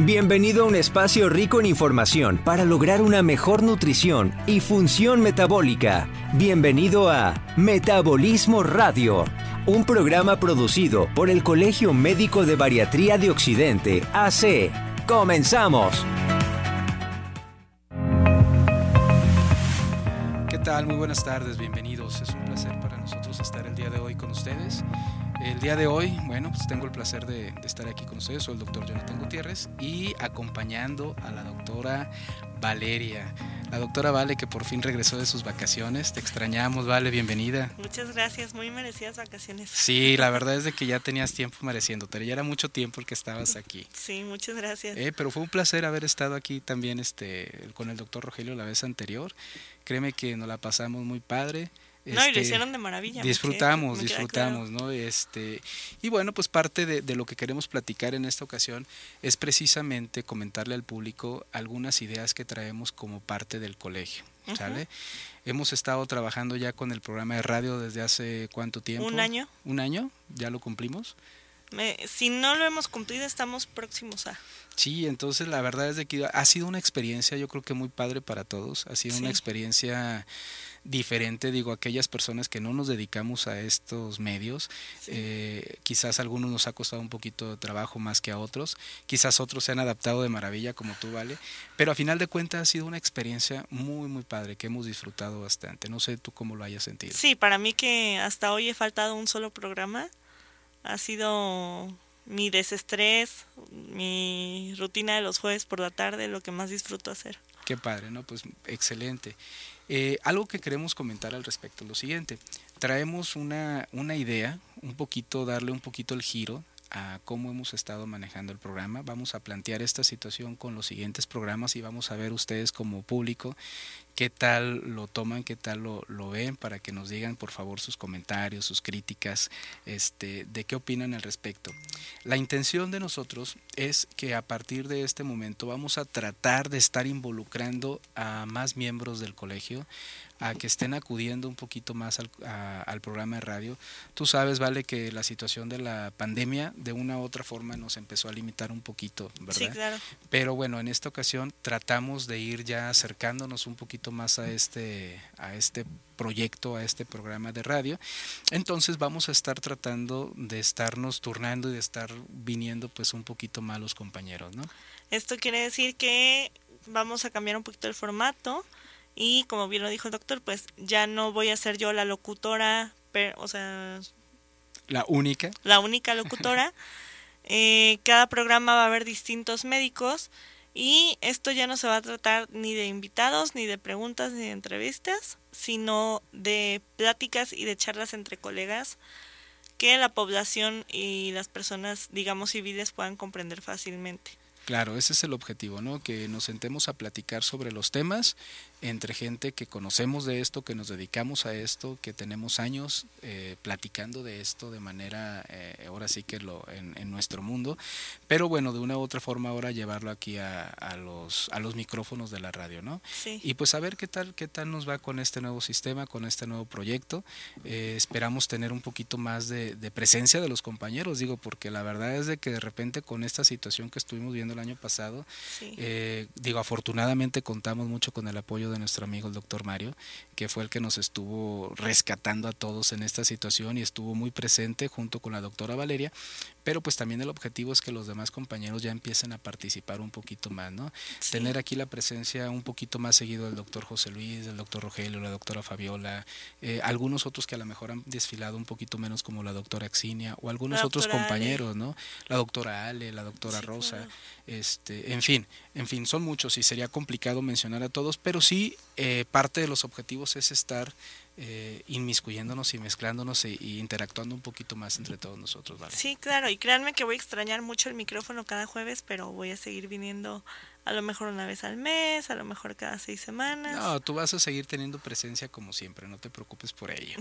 Bienvenido a un espacio rico en información para lograr una mejor nutrición y función metabólica. Bienvenido a Metabolismo Radio, un programa producido por el Colegio Médico de Bariatría de Occidente, AC. Comenzamos. ¿Qué tal? Muy buenas tardes, bienvenidos. Es un placer para nosotros estar el día de hoy con ustedes. El día de hoy, bueno, pues tengo el placer de, estar aquí con ustedes. Soy el doctor Jonathan Gutiérrez y acompañando a la doctora Valeria. La doctora Vale que por fin regresó de sus vacaciones. Te extrañamos, Vale, bienvenida. Muchas gracias, muy merecidas vacaciones. Sí, la verdad es de que ya tenías tiempo mereciéndote. Ya era mucho tiempo el que estabas aquí. Sí, muchas gracias. Eh, pero fue un placer haber estado aquí también este, con el doctor Rogelio la vez anterior. Créeme que nos la pasamos muy padre. No, y lo este, hicieron de maravilla. Disfrutamos, disfrutamos, ¿no? Este, y bueno, pues parte de, lo que queremos platicar en esta ocasión es precisamente comentarle al público algunas ideas que traemos como parte del colegio, ¿sale? Hemos estado trabajando ya con el programa de radio desde hace cuánto tiempo? Un año. Un año, ya lo cumplimos. si no lo hemos cumplido, estamos próximos a. Sí, entonces la verdad es de que ha sido una experiencia, yo creo que muy padre para todos. Ha sido una experiencia diferente, digo, aquellas personas que no nos dedicamos a estos medios, eh, quizás a algunos nos ha costado un poquito de trabajo más que a otros, quizás otros se han adaptado de maravilla como tú, Vale, pero a final de cuentas ha sido una experiencia muy, muy padre, que hemos disfrutado bastante. No sé tú cómo lo hayas sentido. Sí, para mí que hasta hoy he faltado un solo programa, ha sido mi desestrés, mi rutina de los jueves por la tarde, lo que más disfruto hacer. Qué padre, ¿no? Pues excelente. Eh, algo que queremos comentar al respecto es lo siguiente. Traemos una, una idea, un poquito, darle un poquito el giro a cómo hemos estado manejando el programa. Vamos a plantear esta situación con los siguientes programas y vamos a ver ustedes como público qué tal lo toman, qué tal lo, lo, ven, para que nos digan por favor sus comentarios, sus críticas, este, de qué opinan al respecto. La intención de nosotros es que a partir de este momento vamos a tratar de estar involucrando a más miembros del colegio, a que estén acudiendo un poquito más al, al, programa de radio. Tú sabes, Vale, que la situación de la pandemia de una u otra forma nos empezó a limitar un poquito, ¿verdad? Sí, claro. Pero bueno, en esta ocasión tratamos de ir ya acercándonos un poquito más a este, a este proyecto, a este programa de radio. Entonces vamos a estar tratando de estarnos turnando y de estar viniendo pues un poquito más los compañeros, ¿no? Esto quiere decir que vamos a cambiar un poquito el formato y como bien lo dijo el doctor, pues ya no voy a ser yo la locutora, o sea... La única. La única locutora. eh, cada programa va a haber distintos médicos y esto ya no se va a tratar ni de invitados, ni de preguntas, ni de entrevistas, sino de pláticas y de charlas entre colegas que la población y las personas, digamos, civiles puedan comprender fácilmente. Claro, ese es el objetivo, ¿no? Que nos sentemos a platicar sobre los temas entre gente que conocemos de esto, que nos dedicamos a esto, que tenemos años eh, platicando de esto de manera, eh, ahora sí que lo, en, nuestro mundo, pero bueno, de una u otra forma ahora llevarlo aquí a, los, a los micrófonos de la radio, ¿no? Sí. Y pues a ver qué tal, qué tal nos va con este nuevo sistema, con este nuevo proyecto. Eh, esperamos tener un poquito más de, de, presencia de los compañeros, digo, porque la verdad es de que de repente con esta situación que estuvimos viendo el año pasado, digo, afortunadamente contamos mucho con el apoyo de nuestro amigo el doctor Mario, que fue el que nos estuvo rescatando a todos en esta situación y estuvo muy presente junto con la doctora Valeria, pero pues también el objetivo es que los demás compañeros ya empiecen a participar un poquito más, ¿no? Tener aquí la presencia un poquito más seguido del doctor José Luis, del doctor Rogelio, la doctora Fabiola, eh, algunos otros que a lo mejor han desfilado un poquito menos como la doctora Axinia o algunos otros compañeros, ¿no? La doctora Ale, la doctora Rosa, este, en fin, en fin, son muchos y sería complicado mencionar a todos, pero sí eh, parte de los objetivos es estar eh, inmiscuyéndonos y mezclándonos e, y, interactuando un poquito más entre todos nosotros. ¿vale? Sí, claro, y créanme que voy a extrañar mucho el micrófono cada jueves, pero voy a seguir viniendo a lo mejor una vez al mes, a lo mejor cada seis semanas. No, tú vas a seguir teniendo presencia como siempre, no te preocupes por ello.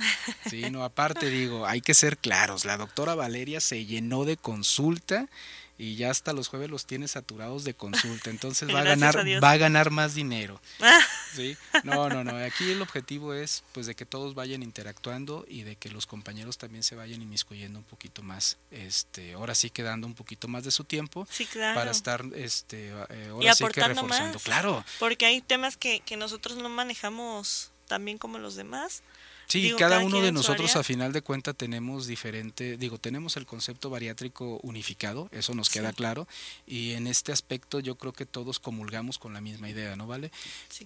Sí, no, aparte digo, hay que ser claros, la doctora Valeria se llenó de consulta y ya hasta los jueves los tiene saturados de consulta, entonces va a ganar a va a ganar más dinero. ¿sí? No, no, no, aquí el objetivo es pues de que todos vayan interactuando y de que los compañeros también se vayan inmiscuyendo un poquito más, este, ahora sí quedando un poquito más de su tiempo para estar este eh, ahora sí que reforzando, claro. Porque hay temas que, que nosotros no manejamos también como los demás Sí, cada, uno de nosotros a final de cuenta tenemos diferente, digo, tenemos el concepto bariátrico unificado, eso nos queda claro, y en este aspecto yo creo que todos comulgamos con la misma idea, ¿no vale?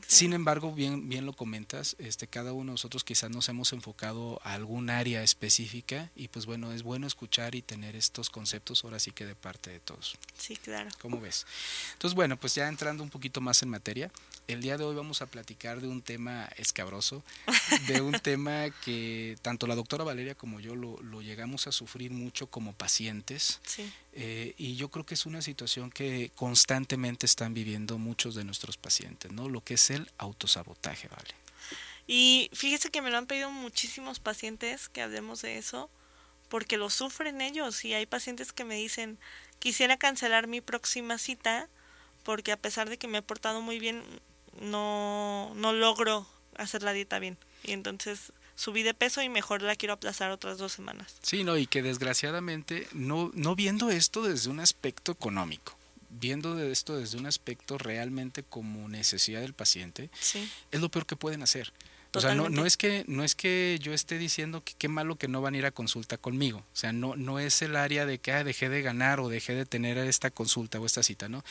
Sin embargo, bien, bien lo comentas, este, cada uno de nosotros quizás nos hemos enfocado a algún área específica y pues bueno, es bueno escuchar y tener estos conceptos ahora sí que de parte de todos. Sí, claro. ¿Cómo ves? Entonces, bueno, pues ya entrando un poquito más en materia, el día de hoy vamos a platicar de un tema escabroso, de un tema que tanto la doctora Valeria como yo lo, llegamos a sufrir mucho como pacientes. Eh, y yo creo que es una situación que constantemente están viviendo muchos de nuestros pacientes, ¿no? Lo que es el autosabotaje, ¿vale? Y fíjese que me lo han pedido muchísimos pacientes que hablemos de eso, porque lo sufren ellos. Y hay pacientes que me dicen, quisiera cancelar mi próxima cita, porque a pesar de que me he portado muy bien, no, no logro hacer la dieta bien. Y entonces subí de peso y mejor la quiero aplazar otras dos semanas. Sí, no, y que desgraciadamente, no, no viendo esto desde un aspecto económico, viendo de esto desde un aspecto realmente como necesidad del paciente, es lo peor que pueden hacer. O sea, no, no, es que, no es que yo esté diciendo que qué malo que no van a ir a consulta conmigo. O sea, no, no es el área de que ah, dejé de ganar o dejé de tener esta consulta o esta cita, ¿no?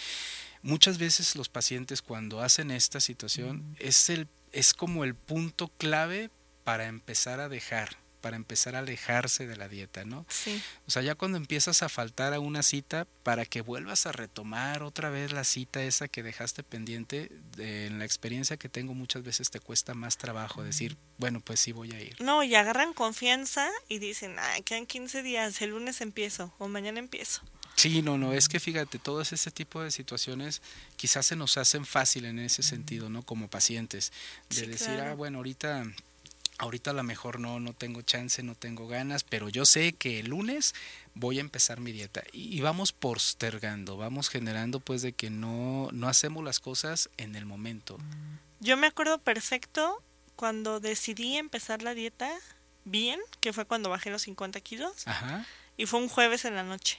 Muchas veces los pacientes cuando hacen esta situación es, el, es como el punto clave para empezar a dejar, para empezar a alejarse de la dieta, ¿no? Sí. O sea, ya cuando empiezas a faltar a una cita, para que vuelvas a retomar otra vez la cita esa que dejaste pendiente, en la experiencia que tengo muchas veces te cuesta más trabajo decir, bueno, pues sí voy a ir. No, y agarran confianza y dicen, ah, quedan 15 días, el lunes empiezo o mañana empiezo. Sí, no, no, es que fíjate, todo ese tipo de situaciones quizás se nos hacen fácil en ese sentido, ¿no? Como pacientes, de decir, ah, bueno, ahorita ahorita a lo mejor no, no tengo chance, no tengo ganas, pero yo sé que el lunes voy a empezar mi dieta y, vamos postergando, vamos generando pues de que no, no hacemos las cosas en el momento. Yo me acuerdo perfecto cuando decidí empezar la dieta bien, que fue cuando bajé los 50 kilos, Ajá. y fue un jueves en la noche.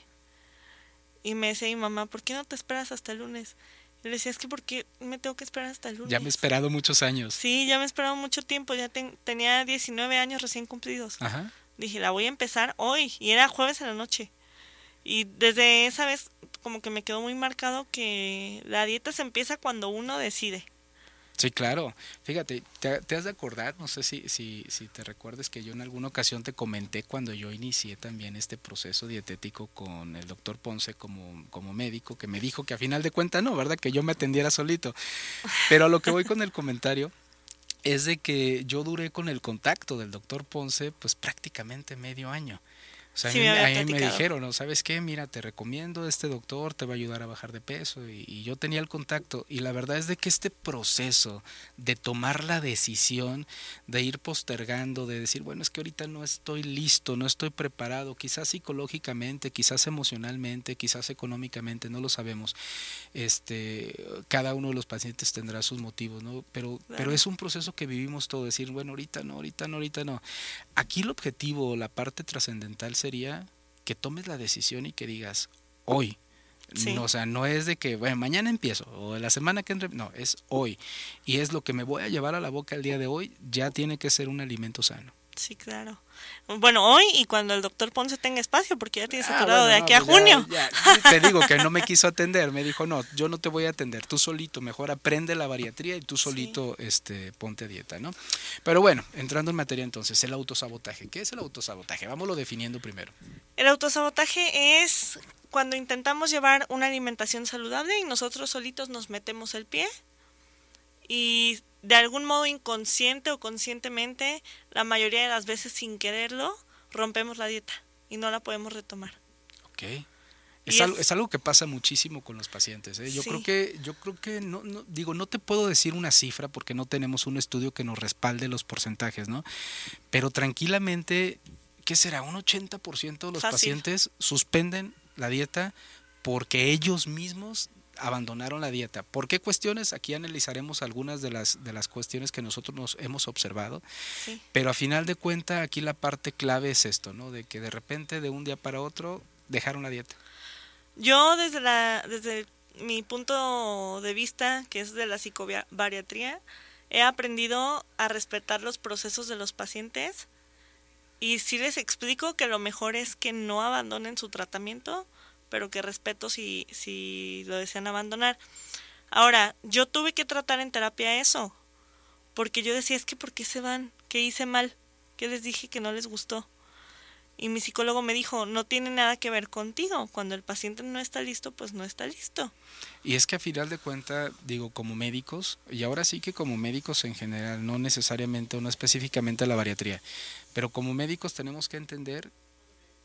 Y me decía mi mamá, ¿por qué no te esperas hasta el lunes? Y le decía, es que ¿por qué me tengo que esperar hasta el lunes? Ya me he esperado muchos años. Sí, ya me he esperado mucho tiempo, ya tenía 19 años recién cumplidos. Ajá. Dije, la voy a empezar hoy, y era jueves en la noche. Y desde esa vez como que me quedó muy marcado que la dieta se empieza cuando uno decide. Sí, claro. Fíjate, te, has de acordar, no sé si, si, si te recuerdes que yo en alguna ocasión te comenté cuando yo inicié también este proceso dietético con el doctor Ponce como, como médico, que me dijo que a final de cuentas no, ¿verdad? Que yo me atendiera solito. Pero a lo que voy con el comentario es de que yo duré con el contacto del doctor Ponce pues prácticamente medio año. O sea, a mí, me, dijeron, ¿no? ¿sabes qué? Mira, te recomiendo este doctor, te va a ayudar a bajar de peso. Y, yo tenía el contacto. Y la verdad es de que este proceso de tomar la decisión, de ir postergando, de decir, bueno, es que ahorita no estoy listo, no estoy preparado, quizás psicológicamente, quizás emocionalmente, quizás económicamente, no lo sabemos. Este, cada uno de los pacientes tendrá sus motivos, ¿no? Pero, pero es un proceso que vivimos todo, decir, bueno, ahorita no, ahorita no, ahorita no. Aquí el objetivo, la parte trascendental sería que tomes la decisión y que digas, hoy. No, o sea, no es de que, bueno, mañana empiezo o la semana que entre, no, es hoy. Y es lo que me voy a llevar a la boca el día de hoy, ya tiene que ser un alimento sano. Sí, claro. Bueno, hoy y cuando el doctor Ponce tenga espacio, porque ya tiene ah, saturado de aquí a pues junio. Te digo que no me quiso atender, me dijo, no, yo no te voy a atender, tú solito, mejor aprende la bariatría y tú solito este, ponte a dieta, ¿no? Pero bueno, entrando en materia entonces, el autosabotaje. ¿Qué es el autosabotaje? Vámonos definiendo primero. El autosabotaje es cuando intentamos llevar una alimentación saludable y nosotros solitos nos metemos el pie y de algún modo inconsciente o conscientemente, la mayoría de las veces sin quererlo, rompemos la dieta y no la podemos retomar. Ok. Es algo, es, algo, que pasa muchísimo con los pacientes. ¿eh? Yo creo que, yo creo que no, no, digo, no te puedo decir una cifra porque no tenemos un estudio que nos respalde los porcentajes, ¿no? Pero tranquilamente, ¿qué será? Un 80% de los pacientes suspenden la dieta porque ellos mismos abandonaron la dieta. ¿Por qué cuestiones? Aquí analizaremos algunas de las, de las cuestiones que nosotros nos hemos observado, pero a final de cuentas aquí la parte clave es esto, ¿no? De que de repente de un día para otro dejaron la dieta. Yo desde, la, desde mi punto de vista, que es de la psicobariatría, he aprendido a respetar los procesos de los pacientes y sí les explico que lo mejor es que no abandonen su tratamiento, pero que respeto si, si lo desean abandonar. Ahora, yo tuve que tratar en terapia eso, porque yo decía, es que ¿por qué se van? ¿Qué hice mal? ¿Qué les dije que no les gustó? Y mi psicólogo me dijo, no tiene nada que ver contigo. Cuando el paciente no está listo, pues no está listo. Y es que a final de cuentas, digo, como médicos, y ahora sí que como médicos en general, no necesariamente o no específicamente la bariatría, pero como médicos tenemos que entender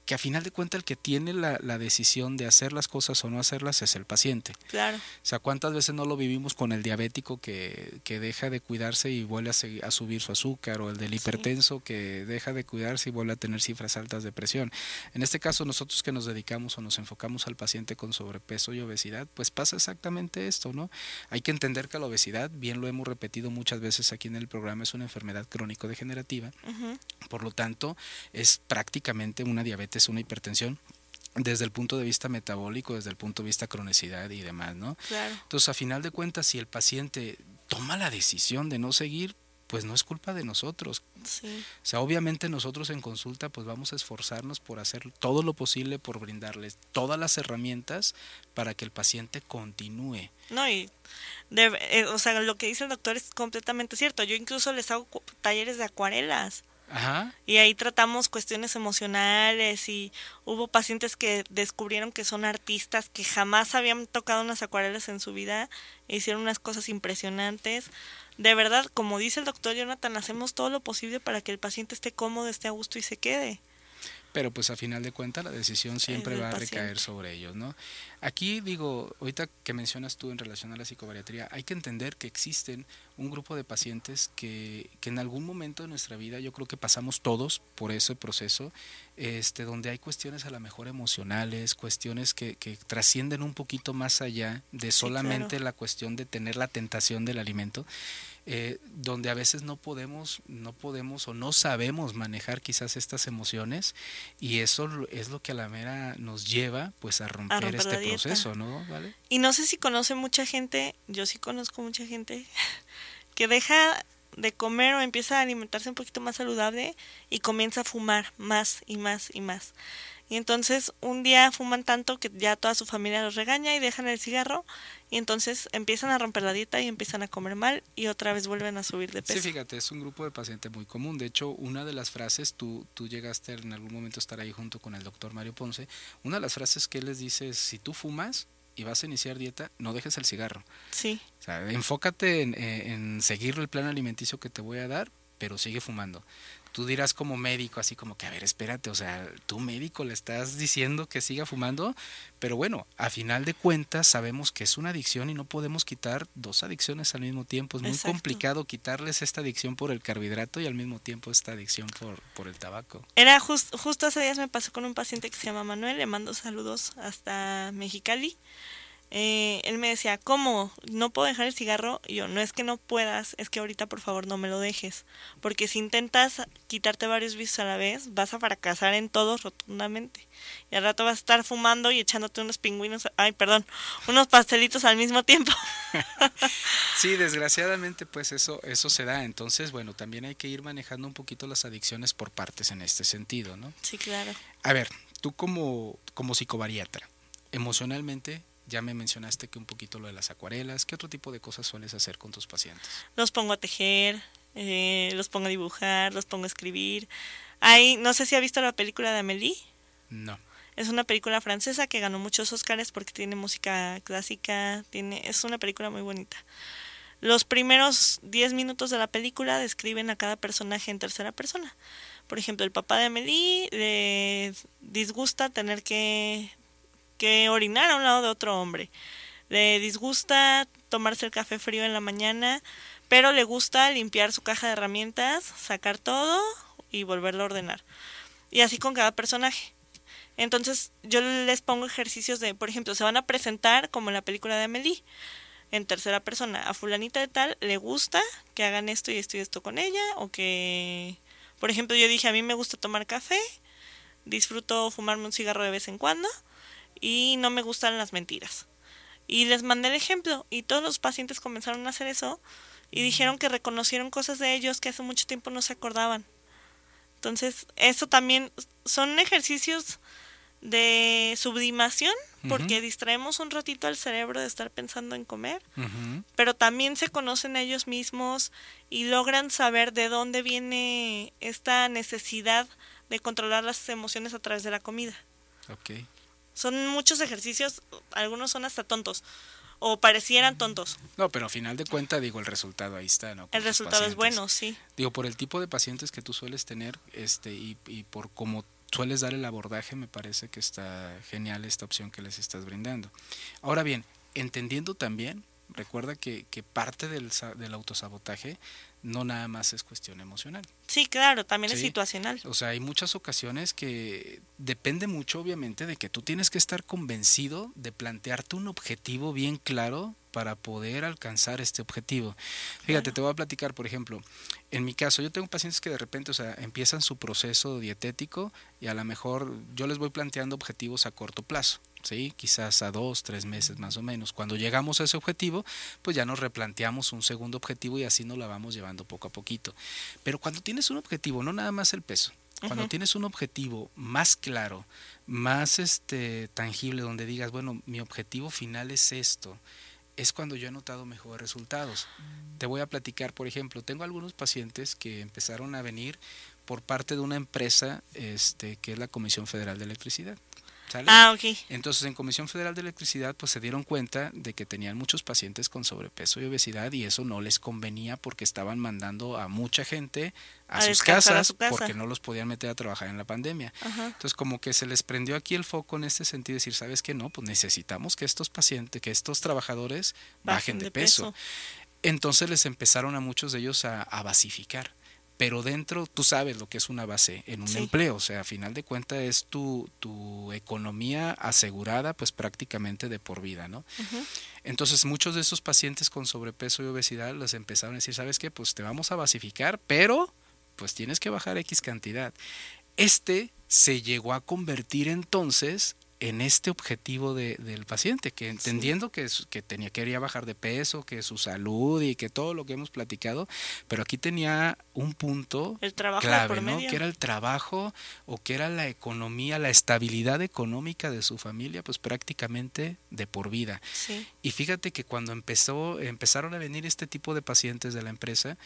que a final de cuentas el que tiene la, decisión de hacer las cosas o no hacerlas es el paciente. Claro. O sea, ¿cuántas veces no lo vivimos con el diabético que, que deja de cuidarse y vuelve a, a, subir su azúcar o el del hipertenso que deja de cuidarse y vuelve a tener cifras altas de presión? En este caso, nosotros que nos dedicamos o nos enfocamos al paciente con sobrepeso y obesidad, pues pasa exactamente esto, ¿no? Hay que entender que la obesidad, bien lo hemos repetido muchas veces aquí en el programa, es una enfermedad crónico-degenerativa. Por lo tanto, es prácticamente una diabetes es una hipertensión desde el punto de vista metabólico, desde el punto de vista cronicidad y demás, ¿no? Claro. Entonces, a final de cuentas, si el paciente toma la decisión de no seguir, pues no es culpa de nosotros. Sí. O sea, obviamente nosotros en consulta pues vamos a esforzarnos por hacer todo lo posible por brindarles todas las herramientas para que el paciente continúe. No, y eh, o sea, lo que dice el doctor es completamente cierto. Yo incluso les hago talleres de acuarelas. Y ahí tratamos cuestiones emocionales y hubo pacientes que descubrieron que son artistas que jamás habían tocado unas acuarelas en su vida e hicieron unas cosas impresionantes. De verdad, como dice el doctor Jonathan, hacemos todo lo posible para que el paciente esté cómodo, esté a gusto y se quede pero pues a final de cuentas la decisión siempre va a recaer sobre ellos, ¿no? Aquí digo, ahorita que mencionas tú en relación a la psicobariatría, hay que entender que existen un grupo de pacientes que, que en algún momento de nuestra vida, yo creo que pasamos todos por ese proceso, este, donde hay cuestiones a lo mejor emocionales, cuestiones que, que trascienden un poquito más allá de solamente la cuestión de tener la tentación del alimento eh, donde a veces no podemos, no podemos o no sabemos manejar quizás estas emociones y eso es lo que a la mera nos lleva pues a romper, este proceso, ¿no? ¿Vale? Y no sé si conoce mucha gente, yo sí conozco mucha gente que deja de comer o empieza a alimentarse un poquito más saludable y comienza a fumar más y más y más. Y entonces un día fuman tanto que ya toda su familia los regaña y dejan el cigarro y entonces empiezan a romper la dieta y empiezan a comer mal y otra vez vuelven a subir de peso. Sí, fíjate, es un grupo de pacientes muy común. De hecho, una de las frases, tú, tú llegaste en algún momento a estar ahí junto con el doctor Mario Ponce, una de las frases que él les dice es, si tú fumas y vas a iniciar dieta, no dejes el cigarro. Sí. O sea, enfócate en, en seguir el plan alimenticio que te voy a dar, pero sigue fumando tú dirás como médico, así como que, a ver, espérate, o sea, tú médico le estás diciendo que siga fumando, pero bueno, a final de cuentas sabemos que es una adicción y no podemos quitar dos adicciones al mismo tiempo. Es muy complicado quitarles esta adicción por el carbohidrato y al mismo tiempo esta adicción por, por el tabaco. Era justo hace días me pasó con un paciente que se llama Manuel, le mando saludos hasta Mexicali eh, él me decía, ¿cómo? ¿No puedo dejar el cigarro? Y yo, no es que no puedas, es que ahorita por favor no me lo dejes. Porque si intentas quitarte varios vicios a la vez, vas a fracasar en todo rotundamente. Y al rato vas a estar fumando y echándote unos pingüinos, ay, perdón, unos pastelitos al mismo tiempo. sí, desgraciadamente pues eso, eso se da. Entonces, bueno, también hay que ir manejando un poquito las adicciones por partes en este sentido, ¿no? Sí, claro. A ver, tú como, como psicobariatra, emocionalmente, ya me mencionaste que un poquito lo de las acuarelas. ¿Qué otro tipo de cosas sueles hacer con tus pacientes? Los pongo a tejer, eh, los pongo a dibujar, los pongo a escribir. Hay, no sé si ha visto la película de Amélie. No. Es una película francesa que ganó muchos Oscars porque tiene música clásica, tiene, es una película muy bonita. Los primeros 10 minutos de la película describen a cada personaje en tercera persona. Por ejemplo, el papá de Amélie le disgusta tener que que orinar a un lado de otro hombre. Le disgusta tomarse el café frío en la mañana, pero le gusta limpiar su caja de herramientas, sacar todo y volverlo a ordenar. Y así con cada personaje. Entonces yo les pongo ejercicios de, por ejemplo, se van a presentar como en la película de Amelie, en tercera persona. A fulanita de tal le gusta que hagan esto y esto y esto con ella, o que, por ejemplo, yo dije, a mí me gusta tomar café, disfruto fumarme un cigarro de vez en cuando y no me gustan las mentiras. Y les mandé el ejemplo y todos los pacientes comenzaron a hacer eso y dijeron que reconocieron cosas de ellos que hace mucho tiempo no se acordaban. Entonces, eso también son ejercicios de sublimación, porque distraemos un ratito al cerebro de estar pensando en comer, pero también se conocen a ellos mismos y logran saber de dónde viene esta necesidad de controlar las emociones a través de la comida. Okay. Son muchos ejercicios, algunos son hasta tontos, o parecieran tontos. No, pero a final de cuentas, digo, el resultado ahí está, ¿no? el resultado es bueno, sí. Digo, por el tipo de pacientes que tú sueles tener este y, y por cómo sueles dar el abordaje, me parece que está genial esta opción que les estás brindando. Ahora bien, entendiendo también, recuerda que, que parte del, del autosabotaje no nada más es cuestión emocional. Sí, claro, también es situacional. O sea, hay muchas ocasiones que depende mucho, obviamente, de que tú tienes que estar convencido de plantearte un objetivo bien claro para poder alcanzar este objetivo. Fíjate, te voy a platicar, por ejemplo, en mi caso, yo tengo pacientes que de repente, o sea, empiezan su proceso dietético y a lo mejor yo les voy planteando objetivos a corto plazo. ¿sí? quizás a dos, tres meses más o menos. Cuando llegamos a ese objetivo, pues ya nos replanteamos un segundo objetivo y así nos la vamos llevando poco a poquito. Pero cuando tienes un objetivo, no nada más el peso, cuando tienes un objetivo más claro, más este tangible, donde digas, bueno, mi objetivo final es esto, es cuando yo he notado mejores resultados. Te voy a platicar, por ejemplo, tengo algunos pacientes que empezaron a venir por parte de una empresa este, que es la Comisión Federal de Electricidad. Ah, ok. Entonces, en Comisión Federal de Electricidad, pues se dieron cuenta de que tenían muchos pacientes con sobrepeso y obesidad y eso no les convenía porque estaban mandando a mucha gente a, sus casas porque no los podían meter a trabajar en la pandemia. Entonces, como que se les prendió aquí el foco en este sentido, decir, ¿sabes qué? No, pues necesitamos que estos pacientes, que estos trabajadores bajen, de, peso. Entonces les empezaron a muchos de ellos a, a basificar pero dentro tú sabes lo que es una base en un empleo, o sea, a final de cuentas es tu, tu economía asegurada pues prácticamente de por vida, ¿no? Entonces muchos de esos pacientes con sobrepeso y obesidad les empezaron a decir, ¿sabes qué? Pues te vamos a basificar, pero pues tienes que bajar X cantidad. Este se llegó a convertir entonces en este objetivo de, del paciente, que entendiendo que, que tenía, quería bajar de peso, que su salud y que todo lo que hemos platicado, pero aquí tenía un punto clave, ¿no? Que era el trabajo o que era la economía, la estabilidad económica de su familia, pues prácticamente de por vida. Y fíjate que cuando empezó, empezaron a venir este tipo de pacientes de la empresa,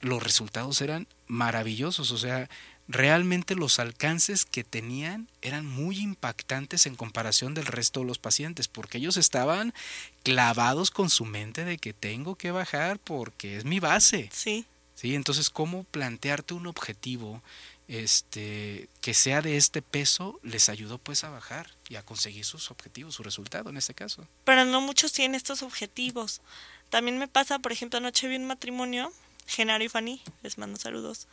los resultados eran maravillosos, o sea, realmente los alcances que tenían eran muy impactantes en comparación del resto de los pacientes, porque ellos estaban clavados con su mente de que tengo que bajar porque es mi base. Sí. Sí, entonces cómo plantearte un objetivo este que sea de este peso les ayudó pues a bajar y a conseguir sus objetivos, su resultado en este caso. Pero no muchos tienen estos objetivos. También me pasa, por ejemplo, anoche vi un matrimonio, Genaro y Fanny, les mando saludos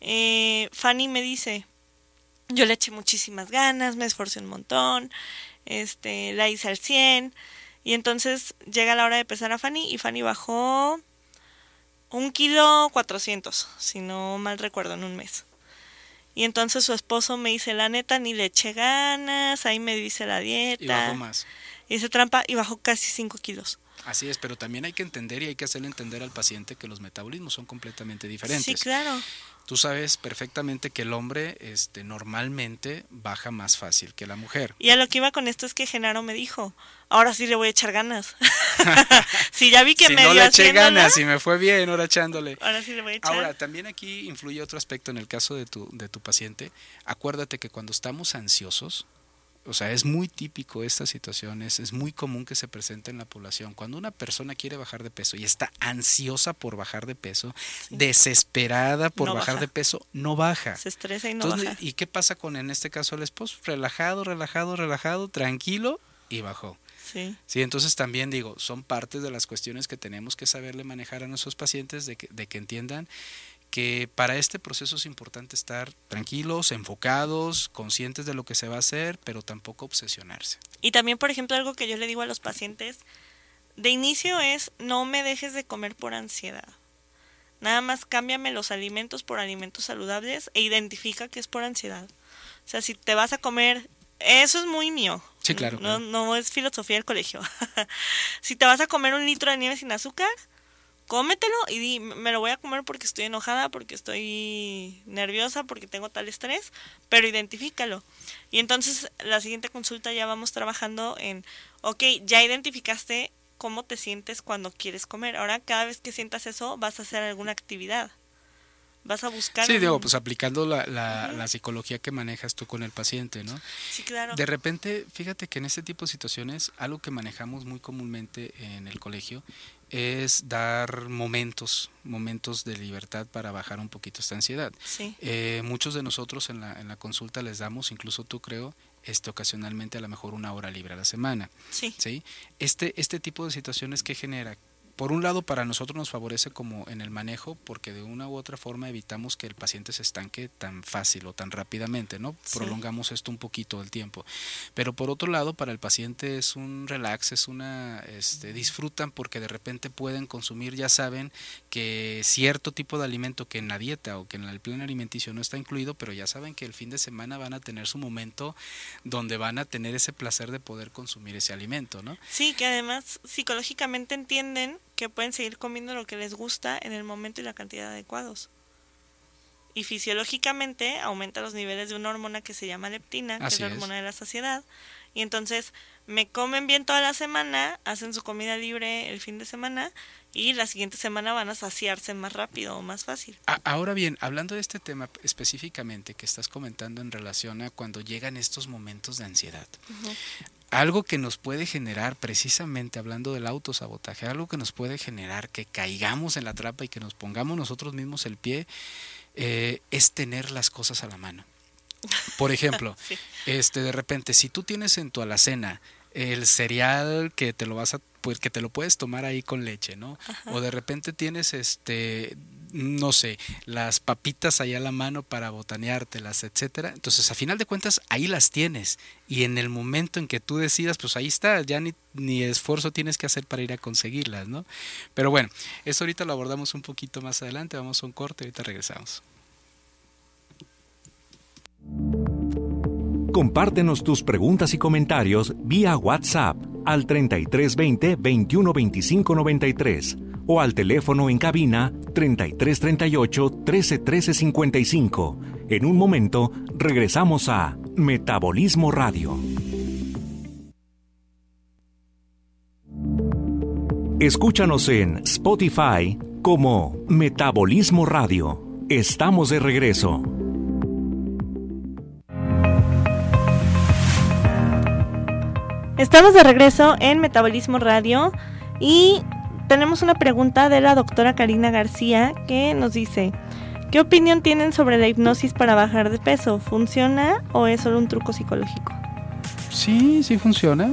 eh, Fanny me dice, yo le eché muchísimas ganas, me esforcé un montón, este, la hice al 100 y entonces llega la hora de pesar a Fanny y Fanny bajó un kilo 400, si no mal recuerdo, en un mes. Y entonces su esposo me dice, la neta, ni le eché ganas, ahí me dice la dieta. Y bajó más. Hice trampa y bajó casi 5 kilos. Así es, pero también hay que entender y hay que hacerle entender al paciente que los metabolismos son completamente diferentes. Sí, claro. Tú sabes perfectamente que el hombre este, normalmente baja más fácil que la mujer. Y a lo que iba con esto es que Genaro me dijo, ahora sí le voy a echar ganas. si ya vi que si me no le eché ganas y me fue bien, ahora echándole. Ahora sí le voy a echar. Ahora, también aquí influye otro aspecto en el caso de tu, de tu paciente. Acuérdate que cuando estamos ansiosos, o sea, es muy típico estas situaciones, es muy común que se presente en la población. Cuando una persona quiere bajar de peso y está ansiosa por bajar de peso, desesperada por bajar de peso, no baja. Se estresa y no baja. ¿Y qué pasa con en este caso el esposo? Relajado, relajado, relajado, tranquilo y bajó. Sí. sí, entonces también digo, son partes de las cuestiones que tenemos que saberle manejar a nuestros pacientes, de que, de que entiendan que para este proceso es importante estar tranquilos, enfocados, conscientes de lo que se va a hacer, pero tampoco obsesionarse. Y también, por ejemplo, algo que yo le digo a los pacientes, de inicio es no me dejes de comer por ansiedad. Nada más cámbiame los alimentos por alimentos saludables e identifica que es por ansiedad. O sea, si te vas a comer, eso es muy mío. Sí, claro. No, no es filosofía del colegio. si te vas a comer un litro de nieve sin azúcar, cómetelo y di, me lo voy a comer porque estoy enojada, porque estoy nerviosa, porque tengo tal estrés, pero identifícalo. Y entonces la siguiente consulta ya vamos trabajando en, ok, ya identificaste cómo te sientes cuando quieres comer. Ahora cada vez que sientas eso vas a hacer alguna actividad. Vas a buscar... Sí, digo, pues aplicando la, la, la, psicología que manejas tú con el paciente, ¿no? Sí, claro. De repente, fíjate que en este tipo de situaciones, algo que manejamos muy comúnmente en el colegio es dar momentos, momentos de libertad para bajar un poquito esta ansiedad. Sí. Eh, muchos de nosotros en la, en la consulta les damos, incluso tú creo, este, ocasionalmente a lo mejor una hora libre a la semana. Sí. ¿sí? Este, este tipo de situaciones que genera por un lado para nosotros nos favorece como en el manejo porque de una u otra forma evitamos que el paciente se estanque tan fácil o tan rápidamente, ¿no? Sí. Prolongamos esto un poquito del tiempo. Pero por otro lado para el paciente es un relax, es una este, disfrutan porque de repente pueden consumir, ya saben que cierto tipo de alimento que en la dieta o que en el plan alimenticio no está incluido, pero ya saben que el fin de semana van a tener su momento donde van a tener ese placer de poder consumir ese alimento, ¿no? Sí, que además psicológicamente entienden que pueden seguir comiendo lo que les gusta en el momento y la cantidad adecuados. Y fisiológicamente aumenta los niveles de una hormona que se llama leptina, que es la es. hormona de la saciedad. Y entonces me comen bien toda la semana, hacen su comida libre el fin de semana y la siguiente semana van a saciarse más rápido o más fácil. Ahora bien, hablando de este tema específicamente que estás comentando en relación a cuando llegan estos momentos de ansiedad, algo que nos puede generar, precisamente hablando del autosabotaje, algo que nos puede generar que caigamos en la trampa y que nos pongamos nosotros mismos el pie, eh, es tener las cosas a la mano. Por ejemplo, Sí. este de repente si tú tienes en tu alacena el cereal que te lo vas a pues que te lo puedes tomar ahí con leche, ¿no? O de repente tienes este no sé, las papitas ahí a la mano para botaneártelas, etcétera. Entonces, a final de cuentas, ahí las tienes. Y en el momento en que tú decidas, pues ahí está, ya ni, ni esfuerzo tienes que hacer para ir a conseguirlas, ¿no? Pero bueno, eso ahorita lo abordamos un poquito más adelante, vamos a un corte, ahorita regresamos. Compártenos tus preguntas y comentarios vía WhatsApp al 3320 2125 93 o al teléfono en cabina 3338 1313 55. En un momento regresamos a Metabolismo Radio. Escúchanos en Spotify como Metabolismo Radio. Estamos de regreso. Estamos de regreso en Metabolismo Radio y tenemos una pregunta de la doctora Karina García que nos dice, ¿qué opinión tienen sobre la hipnosis para bajar de peso? ¿Funciona o es solo un truco psicológico? Sí, sí funciona.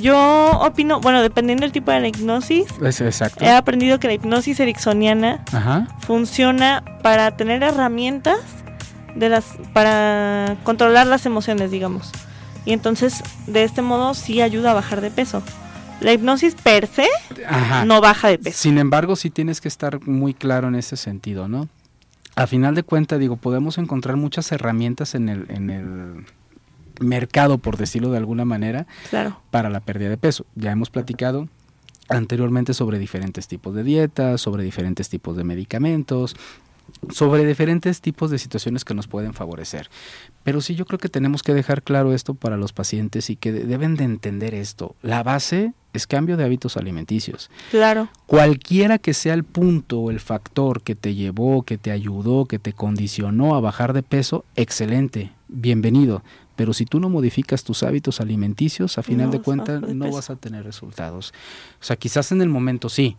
Yo opino, bueno, dependiendo del tipo de la hipnosis, exacto. he aprendido que la hipnosis ericksoniana Ajá. funciona para tener herramientas de las para controlar las emociones, digamos. Y entonces, de este modo sí ayuda a bajar de peso. La hipnosis per se Ajá. no baja de peso. Sin embargo, sí tienes que estar muy claro en ese sentido, ¿no? A final de cuentas, digo, podemos encontrar muchas herramientas en el, en el mercado, por decirlo de alguna manera, Claro. para la pérdida de peso. Ya hemos platicado anteriormente sobre diferentes tipos de dietas, sobre diferentes tipos de medicamentos, sobre diferentes tipos de situaciones que nos pueden favorecer. Pero sí yo creo que tenemos que dejar claro esto para los pacientes y que de- deben de entender esto. La base es cambio de hábitos alimenticios. Claro. Cualquiera que sea el punto o el factor que te llevó, que te ayudó, que te condicionó a bajar de peso, excelente, bienvenido. Pero si tú no modificas tus hábitos alimenticios, a final No de cuentas no vas a tener resultados. O sea, quizás en el momento sí,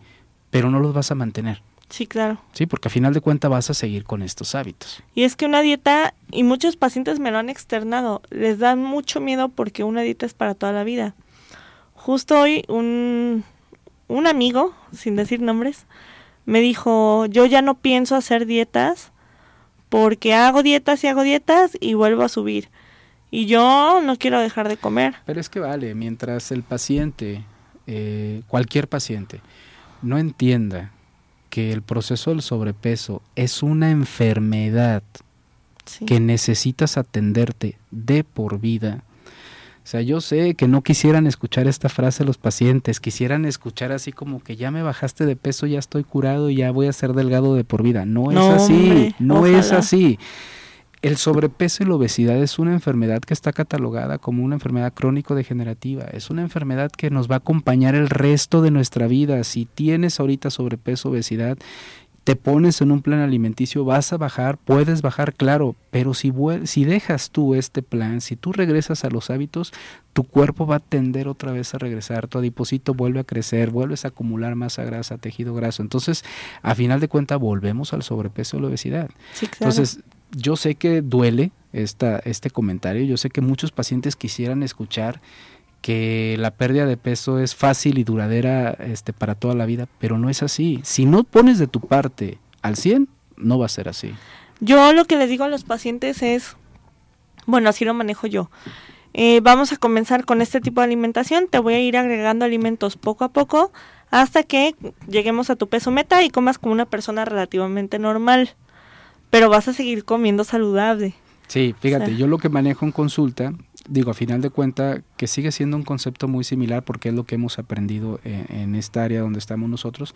pero no los vas a mantener. Sí, claro. Sí, porque a final de cuentas vas a seguir con estos hábitos. Y es que una dieta, y muchos pacientes me lo han externado, les da mucho miedo porque una dieta es para toda la vida. Justo hoy un, un amigo, sin decir nombres, me dijo, yo ya no pienso hacer dietas porque hago dietas y hago dietas y vuelvo a subir. Y yo no quiero dejar de comer. Pero es que vale, mientras el paciente, eh, cualquier paciente, no entienda que el proceso del sobrepeso es una enfermedad que necesitas atenderte de por vida, o sea, yo sé que no quisieran escuchar esta frase los pacientes, quisieran escuchar así como que ya me bajaste de peso, ya estoy curado y ya voy a ser delgado de por vida. No, es así, no es así. El sobrepeso y la obesidad es una enfermedad que está catalogada como una enfermedad crónico-degenerativa. Es una enfermedad que nos va a acompañar el resto de nuestra vida. Si tienes ahorita sobrepeso, obesidad, te pones en un plan alimenticio, vas a bajar, puedes bajar, claro, pero si, si dejas tú este plan, si tú regresas a los hábitos, tu cuerpo va a tender otra vez a regresar, tu adipocito vuelve a crecer, vuelves a acumular masa grasa, tejido graso. Entonces, a final de cuentas, volvemos al sobrepeso o la obesidad. Entonces, yo sé que duele esta, este comentario, yo sé que muchos pacientes quisieran escuchar que la pérdida de peso es fácil y duradera este, para toda la vida, pero no es así. Si no pones de tu parte al 100, no va a ser así. Yo lo que les digo a los pacientes es, bueno, así lo manejo yo. Eh, vamos a comenzar con este tipo de alimentación, te voy a ir agregando alimentos poco a poco hasta que lleguemos a tu peso meta y comas como una persona relativamente normal, pero vas a seguir comiendo saludable. Sí, fíjate, yo lo que manejo en consulta digo, a final de cuenta, que sigue siendo un concepto muy similar porque es lo que hemos aprendido en, esta área donde estamos nosotros.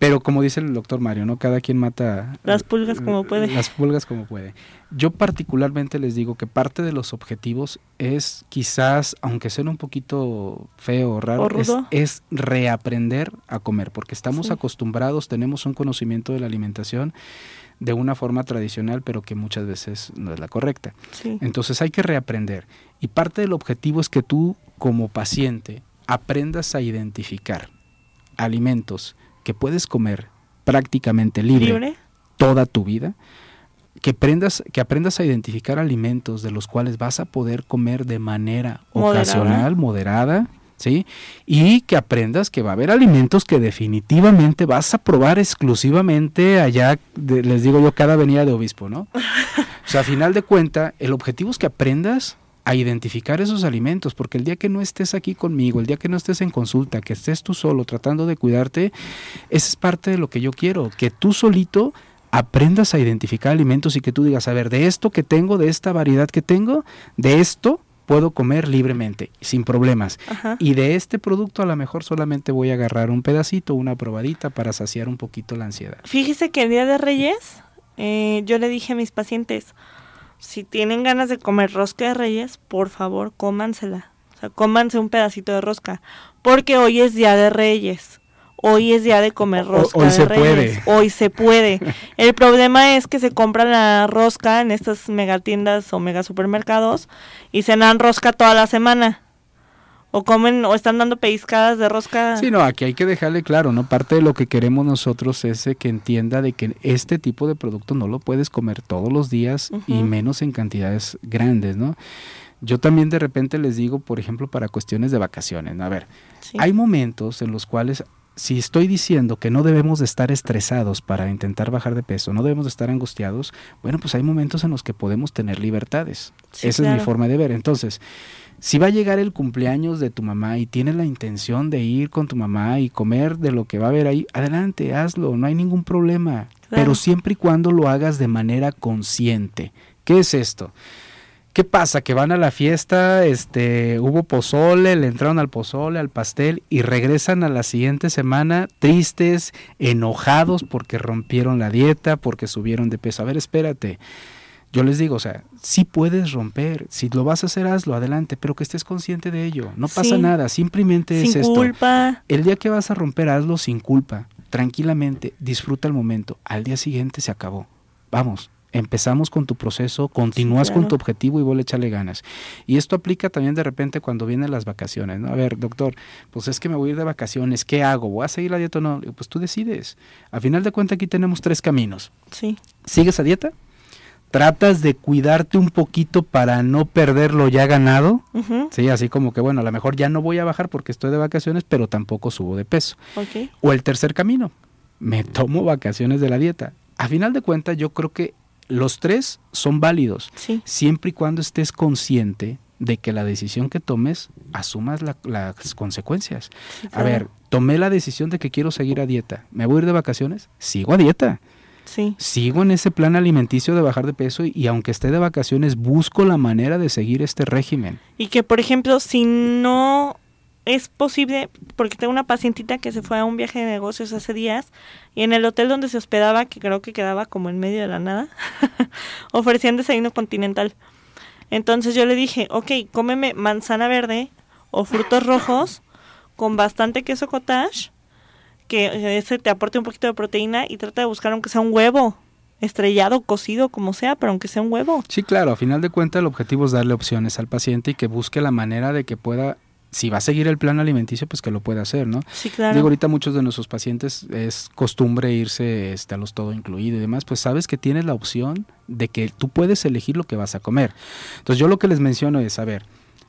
Pero como dice el doctor Mario, ¿no? Cada quien mata... Las pulgas como puede. Las pulgas como puede. Yo particularmente les digo que parte de los objetivos es quizás, aunque sea un poquito feo o raro, es, reaprender a comer, porque estamos acostumbrados, tenemos un conocimiento de la alimentación de una forma tradicional, pero que muchas veces no es la correcta. Entonces hay que reaprender. Y parte del objetivo es que tú, como paciente, aprendas a identificar alimentos que puedes comer prácticamente libre, toda tu vida, que aprendas, que aprendas a identificar alimentos de los cuales vas a poder comer de manera ocasional, moderada ¿sí? Y que aprendas que va a haber alimentos que definitivamente vas a probar exclusivamente allá, les digo yo, cada venida de obispo, ¿no? O sea, a final de cuenta, el objetivo es que aprendas a identificar esos alimentos, porque el día que no estés aquí conmigo, el día que no estés en consulta, que estés tú solo tratando de cuidarte, esa es parte de lo que yo quiero, que tú solito aprendas a identificar alimentos y que tú digas, a ver, de esto que tengo, de esta variedad que tengo, de esto puedo comer libremente, sin problemas. Y de este producto a lo mejor solamente voy a agarrar un pedacito, una probadita para saciar un poquito la ansiedad. Fíjese que el Día de Reyes eh, yo le dije a mis pacientes, si tienen ganas de comer rosca de Reyes, por favor cómansela. O sea, cómanse un pedacito de rosca, porque hoy es Día de Reyes hoy es día de comer rosca hoy se Puede. Hoy se puede. El problema es que se compra la rosca en estas megatiendas o mega supermercados y se dan rosca toda la semana. O comen o están dando pellizcadas de rosca. Sí, no, aquí hay que dejarle claro, ¿no? Parte de lo que queremos nosotros es que entienda de que este tipo de producto no lo puedes comer todos los días y menos en cantidades grandes, ¿no? Yo también de repente les digo, por ejemplo, para cuestiones de vacaciones, a ver, hay momentos en los cuales si estoy diciendo que no debemos de estar estresados para intentar bajar de peso, no debemos de estar angustiados, bueno, pues hay momentos en los que podemos tener libertades. Esa es mi forma de ver. Entonces, si va a llegar el cumpleaños de tu mamá y tienes la intención de ir con tu mamá y comer de lo que va a haber ahí, adelante, hazlo, no hay ningún problema. Pero siempre y cuando lo hagas de manera consciente. ¿Qué es esto? ¿Qué pasa? Que van a la fiesta, este, hubo pozole, le entraron al pozole, al pastel y regresan a la siguiente semana tristes, enojados porque rompieron la dieta, porque subieron de peso. A ver, espérate. Yo les digo, o sea, sí puedes romper, si lo vas a hacer, hazlo, adelante, pero que estés consciente de ello. No pasa nada, simplemente es esto. Sin culpa. El día que vas a romper, hazlo sin culpa, tranquilamente, disfruta el momento. Al día siguiente se acabó. Vamos, empezamos con tu proceso, continúas con tu objetivo y vuelve a echarle ganas. Y esto aplica también de repente cuando vienen las vacaciones, ¿no? A ver, doctor, pues es que me voy a ir de vacaciones, ¿qué hago? ¿Voy a seguir la dieta o no? Pues tú decides. A final de cuentas aquí tenemos tres caminos. Sí. ¿Sigues a dieta? tratas de cuidarte un poquito para no perder lo ya ganado, sí, así como que bueno, a lo mejor ya no voy a bajar porque estoy de vacaciones, pero tampoco subo de peso. O el tercer camino, me tomo vacaciones de la dieta. A final de cuentas, yo creo que los tres son válidos, Sí. siempre y cuando estés consciente de que la decisión que tomes asumas la- las consecuencias. sí, A ver, tomé la decisión de que quiero seguir a dieta. ¿Me voy a ir de vacaciones? Sigo a dieta. Sí, Sigo en ese plan alimenticio de bajar de peso y, y aunque esté de vacaciones, busco la manera de seguir este régimen. y que por ejemplo, si no es posible, porque tengo una pacientita que se fue a un viaje de negocios hace días y en el hotel donde se hospedaba, que creo que quedaba como en medio de la nada, ofrecían desayuno continental. Entonces yo le dije, ok, cómeme manzana verde o frutos rojos con bastante queso cottage, que ese te aporte un poquito de proteína y trata de buscar aunque sea un huevo, estrellado, cocido, como sea, pero aunque sea un huevo. Sí, claro, a final de cuentas el objetivo es darle opciones al paciente y que busque la manera de que pueda, si va a seguir el plan alimenticio, pues que lo pueda hacer, ¿no? Sí, claro. Digo, ahorita muchos de nuestros pacientes es costumbre irse este, a los todo incluido y demás, pues sabes que tienes la opción de que tú puedes elegir lo que vas a comer. Entonces yo lo que les menciono es, a ver,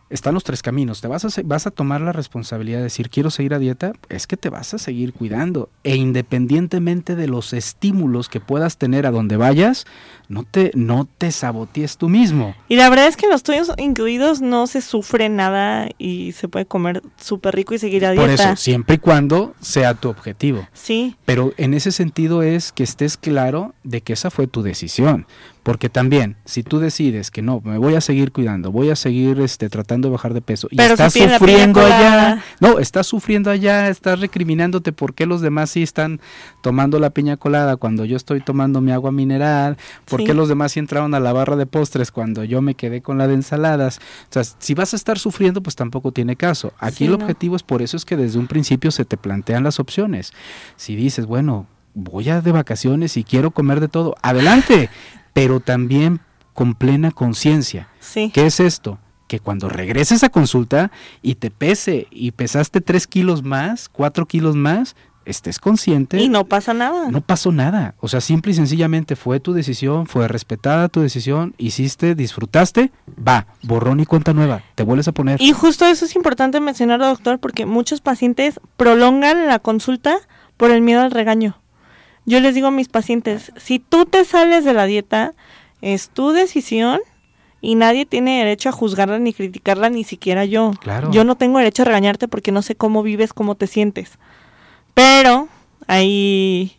están los tres caminos, te vas a, vas a tomar la responsabilidad de decir quiero seguir a dieta, es que te vas a seguir cuidando e independientemente de los estímulos que puedas tener a donde vayas, no te, no te sabotees tú mismo. Y la verdad es que en los tuyos incluidos no se sufre nada y se puede comer súper rico y seguir a dieta. Por eso, siempre y cuando sea tu objetivo. Sí, Pero en ese sentido es que estés claro de que esa fue tu decisión. Porque también, si tú decides que no, me voy a seguir cuidando, voy a seguir este, tratando de bajar de peso y estás si sufriendo allá, no, estás sufriendo allá, estás recriminándote por qué los demás sí están tomando la piña colada cuando yo estoy tomando mi agua mineral, por Sí. qué los demás sí entraron a la barra de postres cuando yo me quedé con la de ensaladas. O sea, si vas a estar sufriendo, pues tampoco tiene caso. Aquí Sí, el no. objetivo es por eso es que desde un principio se te plantean las opciones. Si dices, bueno, voy a de vacaciones y quiero comer de todo, adelante, pero también con plena conciencia. sí. ¿Qué es esto? Que cuando regreses a consulta y te pese y pesaste 3 kilos más, 4 kilos más, estés consciente. Y no pasa nada. No pasó nada. O sea, simple y sencillamente fue tu decisión, fue respetada tu decisión, hiciste, disfrutaste, va, borrón y cuenta nueva, te vuelves a poner. Y justo eso es importante mencionarlo, doctor, porque muchos pacientes prolongan la consulta por el miedo al regaño. Yo les digo a mis pacientes, si tú te sales de la dieta, es tu decisión y nadie tiene derecho a juzgarla ni criticarla, ni siquiera yo. Claro. Yo no tengo derecho a regañarte porque no sé cómo vives, cómo te sientes. Pero hay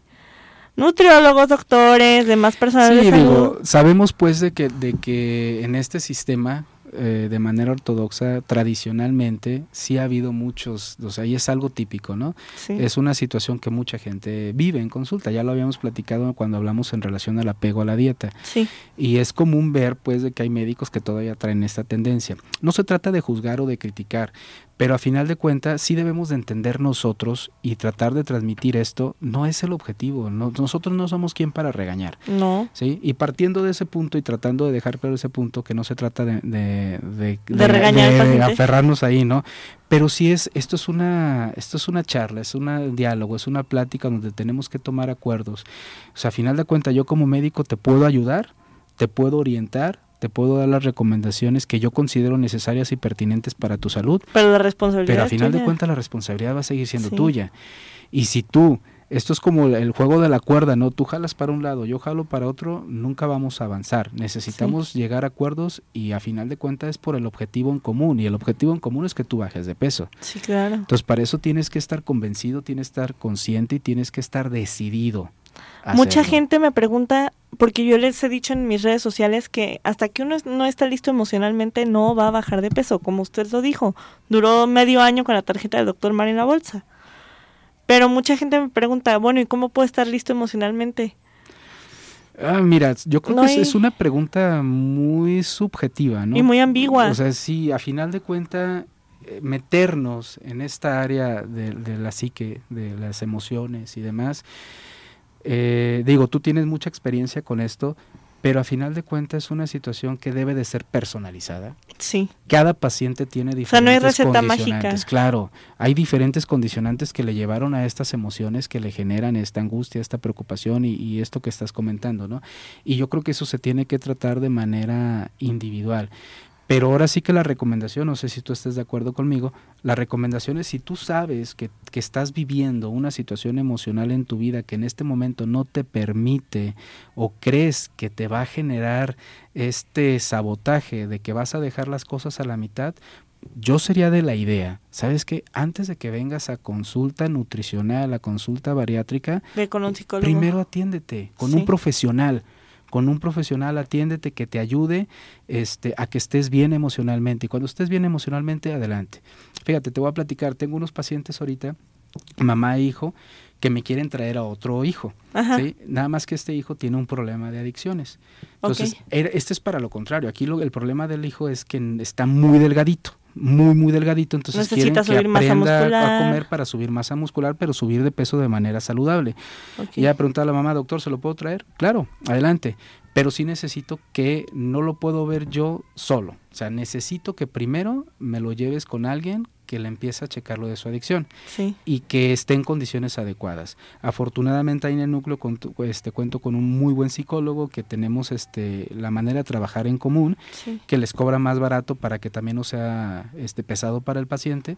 nutriólogos, doctores, demás personas de Sí, salud. digo, sabemos pues de que, de que en este sistema, eh, de manera ortodoxa, tradicionalmente, sí ha habido muchos, o sea, y es algo típico, ¿no? Sí. Es una situación que mucha gente vive en consulta, ya lo habíamos platicado cuando hablamos en relación al apego a la dieta. sí. Y es común ver pues de que hay médicos que todavía traen esta tendencia. No se trata de juzgar o de criticar, pero a final de cuentas sí debemos de entender nosotros y tratar de transmitir esto, no es el objetivo, no- nosotros no somos quien para regañar. No. ¿sí? Y partiendo de ese punto y tratando de dejar claro ese punto, que no se trata de, de, de- De regañar al de paciente. aferrarnos ahí, ¿no? Pero sí es, esto es una, esto es una charla, es un diálogo, es una plática donde tenemos que tomar acuerdos. O sea, a final de cuentas, yo como médico te puedo ayudar, te puedo orientar, te puedo dar las recomendaciones que yo considero necesarias y pertinentes para tu salud, Pero la responsabilidad pero a es final de cuentas la responsabilidad va a seguir siendo Sí. tuya. Y si tú, esto es como el juego de la cuerda, ¿no? Tú jalas para un lado, yo jalo para otro, nunca vamos a avanzar. Necesitamos llegar a acuerdos y a final de cuentas es por el objetivo en común. Y el objetivo en común es que tú bajes de peso. Sí, claro. Entonces para eso tienes que estar convencido, tienes que estar consciente y tienes que estar decidido. Mucha hacerlo. gente me pregunta, porque yo les he dicho en mis redes sociales que hasta que uno no está listo emocionalmente no va a bajar de peso, como usted lo dijo. Duró medio año con la tarjeta del doctor Mar en la bolsa. Pero mucha gente me pregunta, bueno, ¿y cómo puedo estar listo emocionalmente? Ah, mira, yo creo No que es- hay- es una pregunta muy subjetiva, ¿no? Y muy ambigua. O sea, sí, a final de cuentas, meternos en esta área de, de la psique, de las emociones y demás, eh, digo, tú tienes mucha experiencia con esto, pero a final de cuentas es una situación que debe de ser personalizada. Sí, Cada paciente tiene diferentes sea, no hay receta condicionantes. mágica. Claro, hay diferentes condicionantes que le llevaron a estas emociones que le generan esta angustia, esta preocupación y, y esto que estás comentando, ¿no? Y yo creo que eso se tiene que tratar de manera individual. Pero ahora sí que la recomendación, no sé si tú estés de acuerdo conmigo, la recomendación es si tú sabes que, que, estás viviendo una situación emocional en tu vida que en este momento no te permite o crees que te va a generar este sabotaje de que vas a dejar las cosas a la mitad, yo sería de la idea, ¿sabes qué? Antes de que vengas a consulta nutricional, a consulta bariátrica, con un psicólogo. primero atiéndete con un profesional con un profesional atiéndete que te ayude este, a que estés bien emocionalmente. Y cuando estés bien emocionalmente, adelante. Fíjate, te voy a platicar, tengo unos pacientes ahorita, mamá e hijo, que me quieren traer a otro hijo. ¿sí? Nada más que este hijo tiene un problema de adicciones. Entonces, este es para lo contrario. Aquí lo, el problema del hijo es que está muy delgadito muy muy delgadito, entonces quieren que aprenda a comer para subir masa muscular, pero subir de peso de manera saludable. Y ya preguntaba a la mamá, doctor, ¿se lo puedo traer? Claro, adelante. Pero sí necesito que no lo puedo ver yo solo. O sea, necesito que primero me lo lleves con alguien que le empiece a checar lo de su adicción y que esté en condiciones adecuadas. Afortunadamente ahí en el núcleo este, cuento con un muy buen psicólogo que tenemos este, la manera de trabajar en común, que les cobra más barato para que también no sea este, pesado para el paciente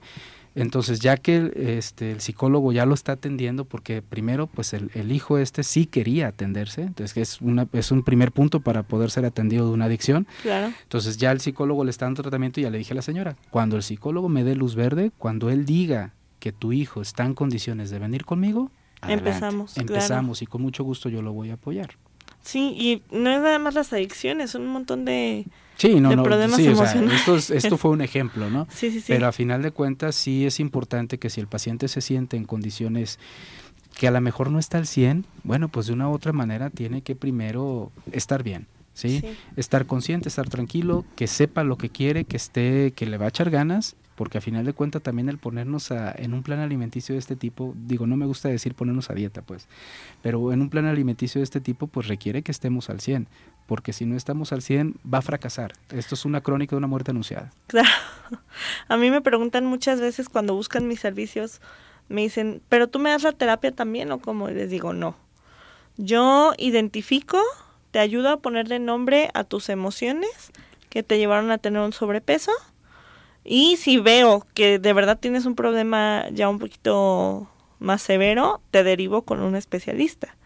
entonces, ya que este, el psicólogo ya lo está atendiendo, porque primero, pues el, hijo este sí quería atenderse, entonces es, una, es un primer punto para poder ser atendido de una adicción. Claro. Entonces ya el psicólogo le está dando tratamiento y ya le dije a la señora, cuando el psicólogo me dé luz verde, cuando él diga que tu hijo está en condiciones de venir conmigo, empezamos. Empezamos y con mucho gusto yo lo voy a apoyar. Sí, y no es nada más las adicciones, son un montón de Sí, no, no, sí, esto, esto fue un ejemplo, ¿no? Sí, sí, sí. Pero a final de cuentas sí es importante que si el paciente se siente en condiciones que a lo mejor no está al 100, bueno, pues de una u otra manera tiene que primero estar bien. ¿sí? Estar consciente, estar tranquilo, que sepa lo que quiere, que esté, que le va a echar ganas, porque a final de cuentas también el ponernos a, en un plan alimenticio de este tipo, digo, no me gusta decir ponernos a dieta, pues, pero en un plan alimenticio de este tipo, pues requiere que estemos al 100, porque si no estamos al 100 va a fracasar. Esto es una crónica de una muerte anunciada. Claro. A mí me preguntan muchas veces cuando buscan mis servicios, me dicen, pero tú me das la terapia también o cómo? Y les digo, no. Yo identifico te ayudo a ponerle nombre a tus emociones que te llevaron a tener un sobrepeso. Y si veo que de verdad tienes un problema ya un poquito más severo, te derivo con un especialista.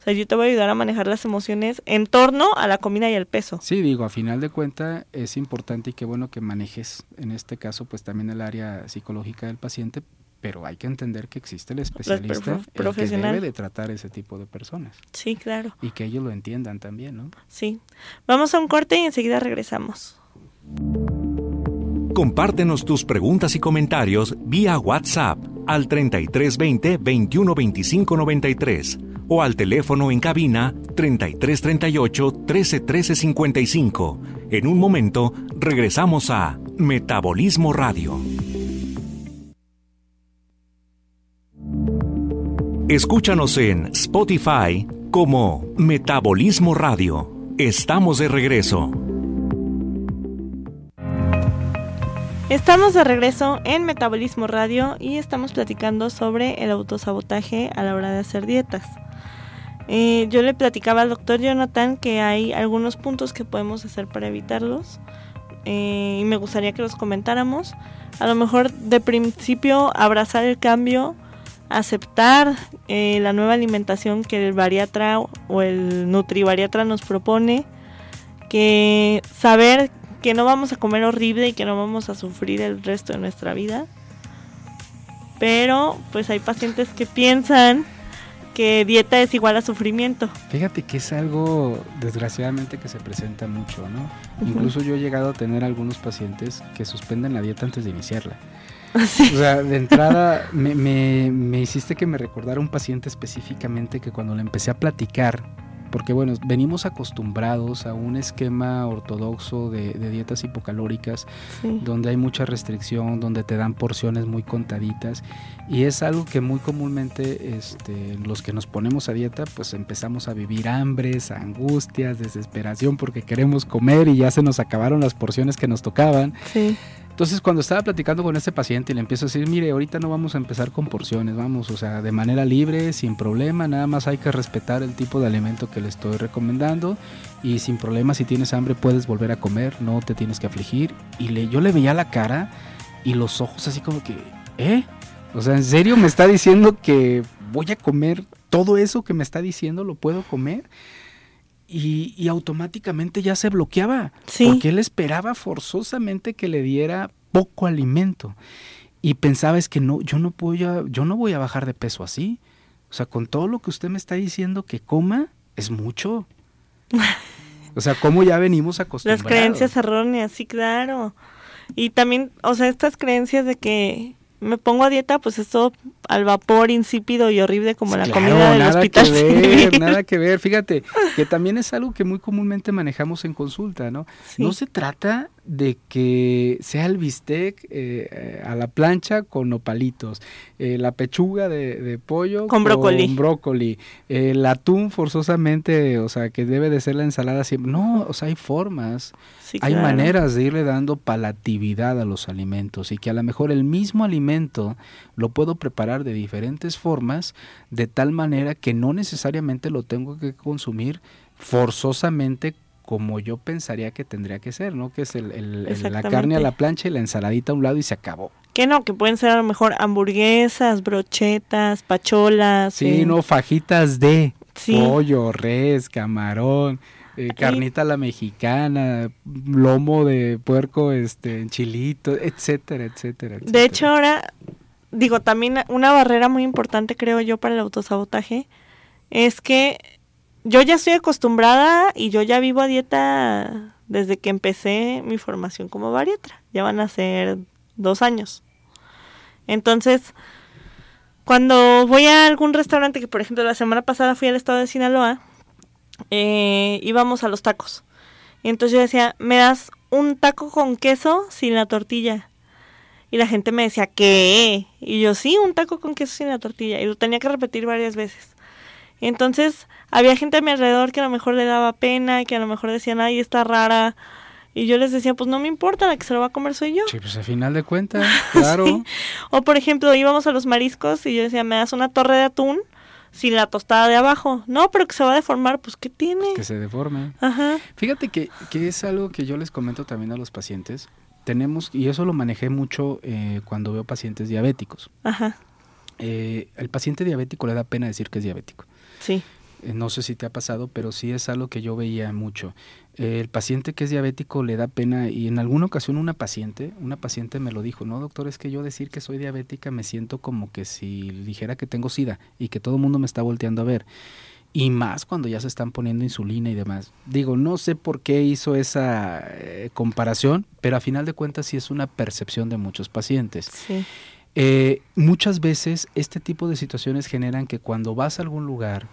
O sea, yo te voy a ayudar a manejar las emociones en torno a la comida y el peso. Sí, digo, a final de cuentas es importante y qué bueno que manejes en este caso pues también el área psicológica del paciente pero hay que entender que existe el especialista el que debe de tratar ese tipo de personas. Sí, claro. Y que ellos lo entiendan también, ¿no? Sí. Vamos a un corte y enseguida regresamos. Compártenos tus preguntas y comentarios vía WhatsApp al 3320 2125 93 o al teléfono en cabina 3338 131355 55. En un momento regresamos a Metabolismo Radio. Escúchanos en Spotify como Metabolismo Radio. Estamos de regreso. Estamos de regreso en Metabolismo Radio y estamos platicando sobre el autosabotaje a la hora de hacer dietas. Eh, yo le platicaba al doctor Jonathan que hay algunos puntos que podemos hacer para evitarlos eh, y me gustaría que los comentáramos. A lo mejor de principio abrazar el cambio aceptar eh, la nueva alimentación que el bariatra o el nutribariatra nos propone, que saber que no vamos a comer horrible y que no vamos a sufrir el resto de nuestra vida. Pero pues hay pacientes que piensan que dieta es igual a sufrimiento. Fíjate que es algo desgraciadamente que se presenta mucho, ¿no? Incluso yo he llegado a tener algunos pacientes que suspenden la dieta antes de iniciarla. O sea, de entrada me, me, me, hiciste que me recordara un paciente específicamente que cuando le empecé a platicar, porque bueno, venimos acostumbrados a un esquema ortodoxo de, dietas hipocalóricas, donde hay mucha restricción, donde te dan porciones muy contaditas, y es algo que muy comúnmente este, los que nos ponemos a dieta, pues empezamos a vivir hambres, angustias, desesperación porque queremos comer y ya se nos acabaron las porciones que nos tocaban. Sí Entonces, cuando estaba platicando con este paciente y le empiezo a decir, mire, ahorita no vamos a empezar con porciones, vamos, o sea, de manera libre, sin problema, nada más hay que respetar el tipo de alimento que le estoy recomendando y sin problema, si tienes hambre puedes volver a comer, no te tienes que afligir. Y le, yo le veía la cara y los ojos así como que, ¿eh? O sea, ¿en serio me está diciendo que voy a comer todo eso que me está diciendo, lo puedo comer? Y, automáticamente ya se bloqueaba. Porque él esperaba forzosamente que le diera poco alimento. Y pensaba es que no, yo no voy a, yo no voy a bajar de peso así. O sea, con todo lo que usted me está diciendo que coma, es mucho. O sea, ¿cómo ya venimos acostumbrados? Las creencias erróneas, sí, claro. Y también, o sea, estas creencias de que me pongo a dieta, pues esto al vapor insípido y horrible como la comida del nada hospital. Que ver, nada que ver, fíjate, que también es algo que muy comúnmente manejamos en consulta, ¿no? No se trata de que sea el bistec eh, a la plancha con nopalitos, eh, la pechuga de, pollo con brócoli, con brócoli el atún forzosamente, o sea, que debe de ser la ensalada siempre. No, o sea, hay formas, hay maneras de irle dando palatividad a los alimentos y que a lo mejor el mismo alimento lo puedo preparar de diferentes formas, de tal manera que no necesariamente lo tengo que consumir forzosamente como yo pensaría que tendría que ser, ¿no? Que es el, la carne a la plancha y la ensaladita a un lado y se acabó. Que no, que pueden ser a lo mejor hamburguesas, brochetas, pacholas. Sí, no, fajitas de pollo, res, camarón, eh, carnita a la mexicana, lomo de puerco, este, chilito, etcétera, etcétera, etcétera. De hecho, ahora, digo, también una barrera muy importante creo yo para el autosabotaje es que yo ya estoy acostumbrada y yo ya vivo a dieta desde que empecé mi formación como bariatra. Ya van a ser dos años. Entonces, cuando voy a algún restaurante, que por ejemplo la semana pasada fui al estado de Sinaloa, eh, íbamos a los tacos. Y entonces yo decía, ¿me das un taco con queso sin la tortilla? Y la gente me decía, ¿qué? Y yo, sí, un taco con queso sin la tortilla. Y lo tenía que repetir varias veces. Entonces había gente a mi alrededor que a lo mejor le daba pena, que a lo mejor decían, ay, está rara. Y yo les decía, pues no me importa, la que se lo va a comer soy yo. Sí, pues al final de cuentas, claro. O por ejemplo, íbamos a los mariscos y yo decía, me das una torre de atún sin la tostada de abajo. No, pero que se va a deformar, pues ¿qué tiene? Pues que se deforme. Ajá. Fíjate que, que es algo que yo les comento también a los pacientes. Tenemos, y eso lo manejé mucho eh, cuando veo pacientes diabéticos. Ajá. Eh, el paciente diabético le da pena decir que es diabético. Sí. Eh, no sé si te ha pasado, pero sí es algo que yo veía mucho. Eh, el paciente que es diabético le da pena y en alguna ocasión una paciente, una paciente me lo dijo, no doctor, es que yo decir que soy diabética me siento como que si dijera que tengo sida y que todo el mundo me está volteando a ver. Y más cuando ya se están poniendo insulina y demás. Digo, no sé por qué hizo esa eh, comparación, pero a final de cuentas sí es una percepción de muchos pacientes. Sí. Eh, muchas veces este tipo de situaciones generan que cuando vas a algún lugar,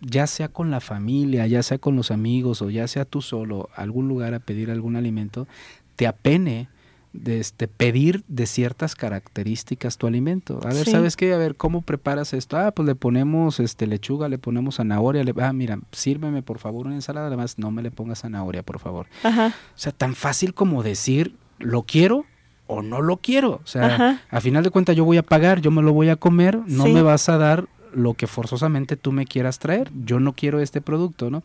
ya sea con la familia, ya sea con los amigos o ya sea tú solo, a algún lugar a pedir algún alimento, te apene de este, pedir de ciertas características tu alimento. A ver, ¿sabes qué? A ver, ¿cómo preparas esto? Ah, pues le ponemos este lechuga, le ponemos zanahoria, le, ah, mira, sírveme por favor una ensalada, además no me le pongas zanahoria, por favor. Ajá. O sea, tan fácil como decir, lo quiero, o no lo quiero. O sea, a final de cuentas yo voy a pagar, yo me lo voy a comer, no me vas a dar lo que forzosamente tú me quieras traer. Yo no quiero este producto, ¿no?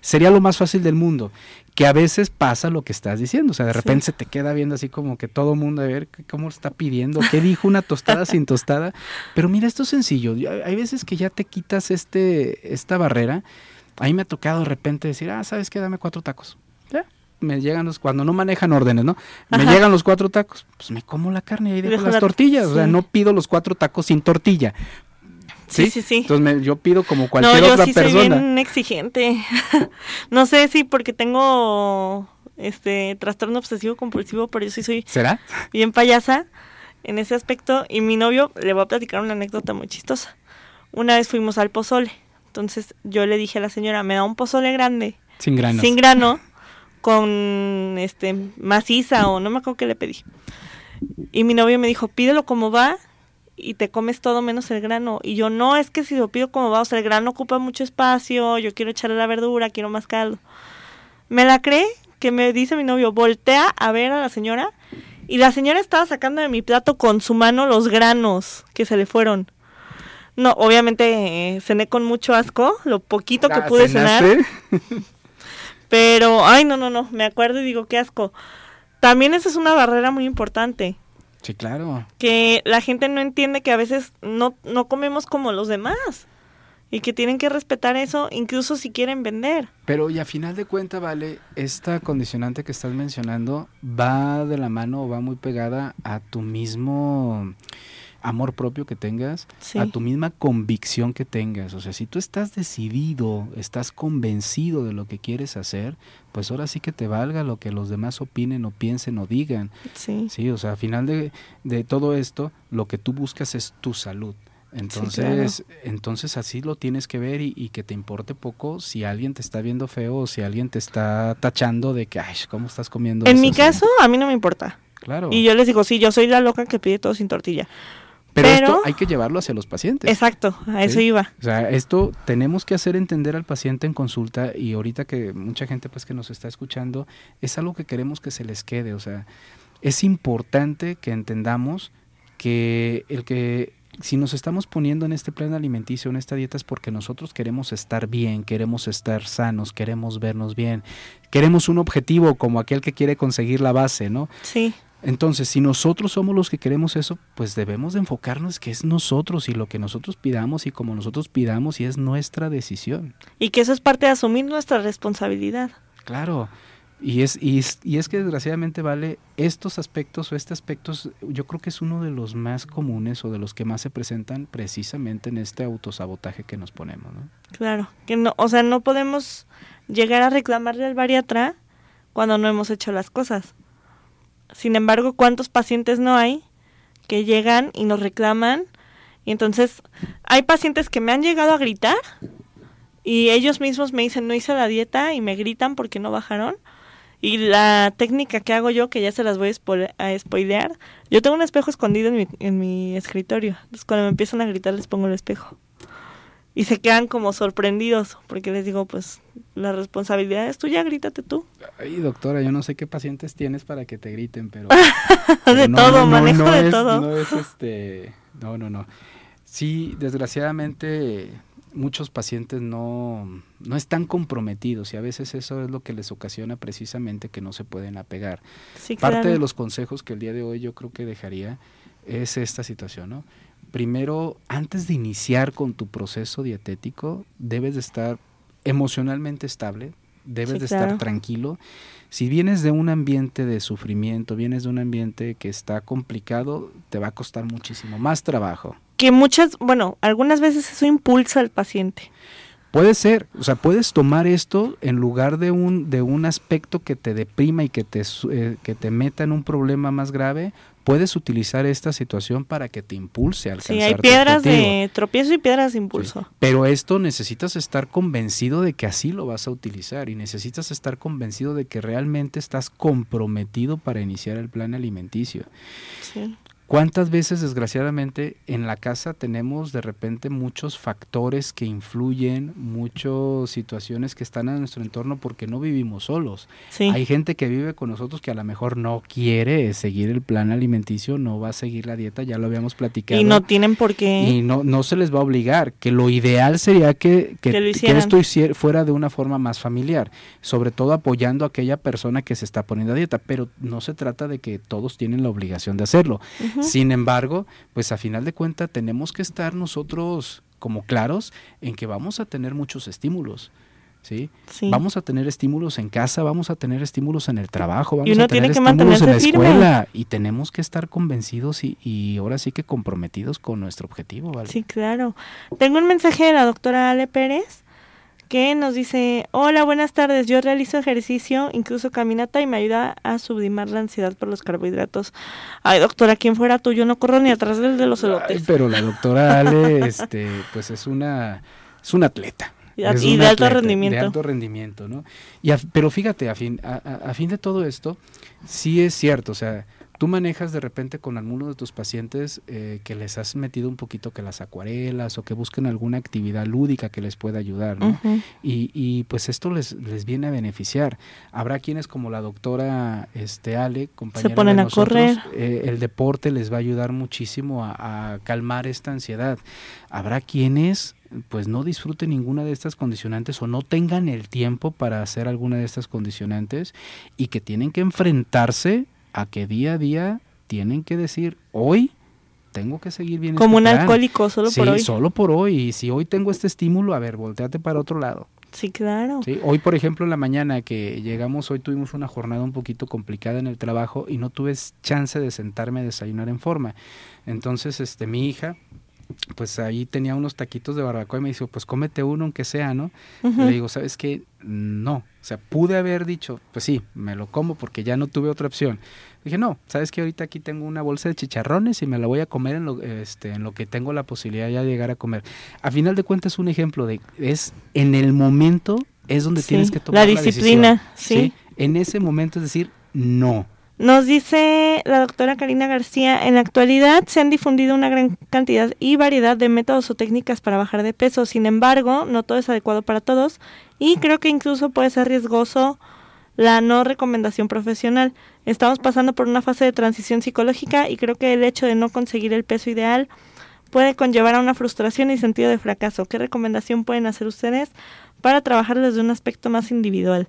Sería lo más fácil del mundo, que a veces pasa lo que estás diciendo, o sea, de repente se te queda viendo así como que todo mundo a ver cómo está pidiendo, qué dijo una tostada sin tostada, pero mira, esto es sencillo. Hay veces que ya te quitas este esta barrera. A mí me ha tocado de repente decir, ah, ¿sabes qué? Dame cuatro tacos me llegan los, cuando no manejan órdenes, ¿no? Me llegan los cuatro tacos, pues me como la carne y ahí dejo, las tortillas, o sea, no pido los cuatro tacos sin tortilla. ¿Sí? sí, sí, Entonces yo pido como cualquier no, yo sí Soy bien exigente. no sé si porque tengo este trastorno obsesivo compulsivo, pero yo sí soy ¿Será? bien payasa en ese aspecto y mi novio le voy a platicar una anécdota muy chistosa. Una vez fuimos al pozole. Entonces yo le dije a la señora, "Me da un pozole grande." Sin grano. Sin grano con este maciza o no me acuerdo qué le pedí. Y mi novio me dijo, pídelo como va y te comes todo menos el grano. Y yo, no, es que si lo pido como va, o sea, el grano ocupa mucho espacio, yo quiero echarle la verdura, quiero más caldo. ¿Me la cree? Que me dice mi novio, voltea a ver a la señora Y la señora estaba sacando de mi plato con su mano los granos que se le fueron. No, obviamente eh, cené con mucho asco, lo poquito que Ah, pude cenar. Pero, ay, no, no, no, me acuerdo y digo, qué asco. También esa es una barrera muy importante, Sí, claro. que la gente no entiende que a veces no, no comemos como los demás y que tienen que respetar eso incluso si quieren vender. Pero y a final de cuenta, vale, esta condicionante que estás mencionando va de la mano o va muy pegada a tu mismo amor propio que tengas, Sí. a tu misma convicción que tengas. O sea, si tú estás decidido, estás convencido de lo que quieres hacer, pues ahora sí que te valga lo que los demás opinen o piensen o digan. Sí. Sí, o sea, a final de, de todo esto, lo que tú buscas es tu salud. Entonces, entonces así lo tienes que ver y, y que te importe poco si alguien te está viendo feo o si alguien te está tachando de que, ay, ¿cómo estás comiendo En eso?" mi caso, a mí no me importa. claro. Y yo les digo, sí, yo soy la loca que pide todo sin tortilla. Pero, pero- esto hay que llevarlo hacia los pacientes. Exacto, a eso Sí. iba. O sea, esto tenemos que hacer entender al paciente en consulta y ahorita que mucha gente pues que nos está escuchando, es algo que queremos que se les quede, o sea, es importante que entendamos que el que si nos estamos poniendo en este plan alimenticio, en esta dieta es porque nosotros queremos estar bien, queremos estar sanos, queremos vernos bien, queremos un objetivo como aquel que quiere conseguir la base, ¿no? Sí, Entonces, si nosotros somos los que queremos eso, pues debemos de enfocarnos que es nosotros y lo que nosotros pidamos y como nosotros pidamos y es nuestra decisión. y que eso es parte de asumir nuestra responsabilidad. Claro. Y es, y es, y es que desgraciadamente, vale, estos aspectos o este aspectos, yo creo que es uno de los más comunes o de los que más se presentan precisamente en este autosabotaje que nos ponemos, ¿no? Claro, que no, o sea, no podemos llegar a reclamarle al bariatra cuando no hemos hecho las cosas. Sin embargo, ¿cuántos pacientes no hay que llegan y nos reclaman? Y entonces, hay pacientes que me han llegado a gritar y ellos mismos me dicen, no hice la dieta y me gritan porque no bajaron. Y la técnica que hago yo, que ya se las voy a, spoile- a spoilear, yo tengo un espejo escondido en mi, en mi escritorio. Entonces cuando me empiezan a gritar les pongo el espejo. Y se quedan como sorprendidos, porque les digo, pues la responsabilidad es tuya, grítate tú. Ay, doctora, yo no sé qué pacientes tienes para que te griten, pero... de No, todo, no, no, manejo no de es- todo. No es este, no, no, no. Sí, desgraciadamente muchos pacientes no, no están comprometidos y a veces eso es lo que les ocasiona precisamente que no se pueden apegar. Sí, Parte claro. de los consejos que el día de hoy yo creo que dejaría es esta situación, ¿no? Primero, antes de iniciar con tu proceso dietético, debes de estar emocionalmente estable, debes Sí, de claro. estar tranquilo. Si vienes de un ambiente de sufrimiento, vienes de un ambiente que está complicado, te va a costar muchísimo más trabajo. Que muchas, bueno, algunas veces eso impulsa al paciente. Puede ser, o sea, puedes tomar esto en lugar de un, de un aspecto que te deprima y que te, su- eh, que te meta en un problema más grave, puedes utilizar esta situación para que te impulse a alcanzar Sí, hay piedras de tropiezo y piedras de Sí, impulso. Pero esto necesitas estar convencido de que así lo vas a utilizar y necesitas estar convencido de que realmente estás comprometido para iniciar el plan alimenticio. Sí. ¿Cuántas veces, desgraciadamente, en la casa tenemos de repente muchos factores que influyen, muchas situaciones que están en nuestro entorno porque no vivimos solos? Sí. Hay gente que vive con nosotros que a lo mejor no quiere seguir el plan alimenticio, no va a seguir la dieta, ya lo habíamos platicado. y no tienen por qué. Y no, no se les va a obligar, que lo ideal sería que, que, esto fuera de una forma más familiar, sobre todo apoyando a aquella persona que se está poniendo a dieta, pero no se trata de que todos tienen la obligación de hacerlo. Sin embargo, pues a final de cuentas tenemos que estar nosotros como claros en que vamos a tener muchos estímulos. ¿Sí? Sí. Vamos a tener estímulos en casa, vamos a tener estímulos en el trabajo, vamos uno a tener tiene que estímulos en la mantenerse firme. escuela y tenemos que estar convencidos y, y ahora sí que comprometidos con nuestro objetivo, ¿vale? Sí, claro. Tengo un mensaje de la doctora Ale Pérez que nos dice, hola, buenas tardes, yo realizo ejercicio, incluso caminata y me ayuda a sublimar la ansiedad por los carbohidratos. Ay, doctora, ¿quién fuera tú? Yo no corro ni atrás del de los Ay, elotes. pero la doctora Ale, este, pues es una, es una atleta. Y a- Es y de alto rendimiento. De alto rendimiento, ¿no? Y a- pero fíjate, a fin, a- a fin de todo esto, sí es cierto, o sea, tú manejas de repente con alguno de tus pacientes eh, que les has metido un poquito que las acuarelas o que busquen alguna actividad lúdica que les pueda ayudar, ¿no? y, y, pues esto les, les viene a beneficiar. Habrá quienes como la doctora este, Ale, compañera Se ponen de a nosotros, correr. eh, el deporte les va a ayudar muchísimo a, a calmar esta ansiedad. Habrá quienes pues no disfruten ninguna de estas condicionantes o no tengan el tiempo para hacer alguna de estas condicionantes y que tienen que enfrentarse a que día a día tienen que decir, hoy tengo que seguir bien. Como este un plan". alcohólico, solo sí, por hoy. solo por hoy. Y si hoy tengo este estímulo, a ver, volteate para otro lado. Sí, claro. ¿sí? Hoy, por ejemplo, en la mañana que llegamos, hoy tuvimos una jornada un poquito complicada en el trabajo y no tuve chance de sentarme a desayunar en forma. Entonces, este, mi hija, pues ahí tenía unos taquitos de barbacoa y me dijo, pues cómete uno aunque sea, ¿no? Ujú. Le digo, ¿sabes qué? No. O sea, pude haber dicho, pues sí, me lo como porque ya no tuve otra opción. Dije, no, ¿sabes qué? Ahorita aquí tengo una bolsa de chicharrones y me la voy a comer en lo, este, en lo que tengo la posibilidad ya de llegar a comer. A final de cuentas, un ejemplo de, es en el momento es donde Sí, tienes que la tomar disciplina, decisión, sí. En ese momento es decir, no. Nos dice la doctora Karina García, en la actualidad se han difundido una gran cantidad y variedad de métodos o técnicas para bajar de peso, sin embargo, no todo es adecuado para todos y creo que incluso puede ser riesgoso la no recomendación profesional. Estamos pasando por una fase de transición psicológica y creo que el hecho de no conseguir el peso ideal puede conllevar a una frustración y sentido de fracaso. ¿Qué recomendación pueden hacer ustedes para trabajar desde un aspecto más individual?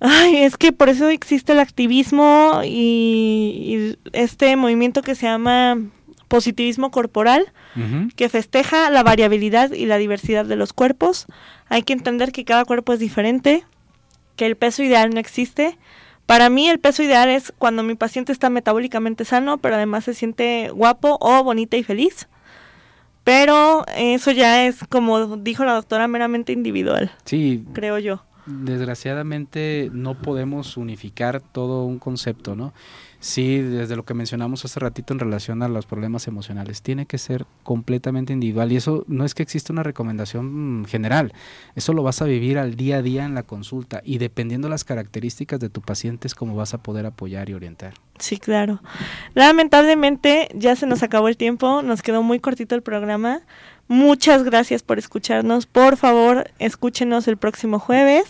Ay, es que por eso existe el activismo y, y este movimiento que se llama positivismo corporal, que festeja la variabilidad y la diversidad de los cuerpos. Hay que entender que cada cuerpo es diferente, que el peso ideal no existe. Para mí el peso ideal es cuando mi paciente está metabólicamente sano, pero además se siente guapo o bonita y feliz. Pero eso ya es, como dijo la doctora, meramente individual, Sí, creo yo. Desgraciadamente no podemos unificar todo un concepto, ¿no? Sí, desde lo que mencionamos hace ratito en relación a los problemas emocionales, tiene que ser completamente individual y eso no es que exista una recomendación general, eso lo vas a vivir al día a día en la consulta y dependiendo las características de tu paciente es como vas a poder apoyar y orientar. Sí, claro. Lamentablemente ya se nos acabó el tiempo, nos quedó muy cortito el programa. Muchas gracias por escucharnos. Por favor, escúchenos el próximo jueves.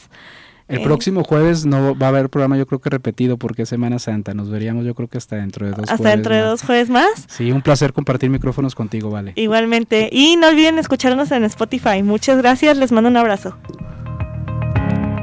El Eh. próximo jueves no va a haber programa yo creo que repetido porque es Semana Santa, nos veríamos yo creo que hasta dentro de dos Hasta jueves dentro de más. dos jueves más. Sí, un placer compartir micrófonos contigo, vale. Igualmente. Y no olviden escucharnos en Spotify. Muchas gracias, les mando un abrazo.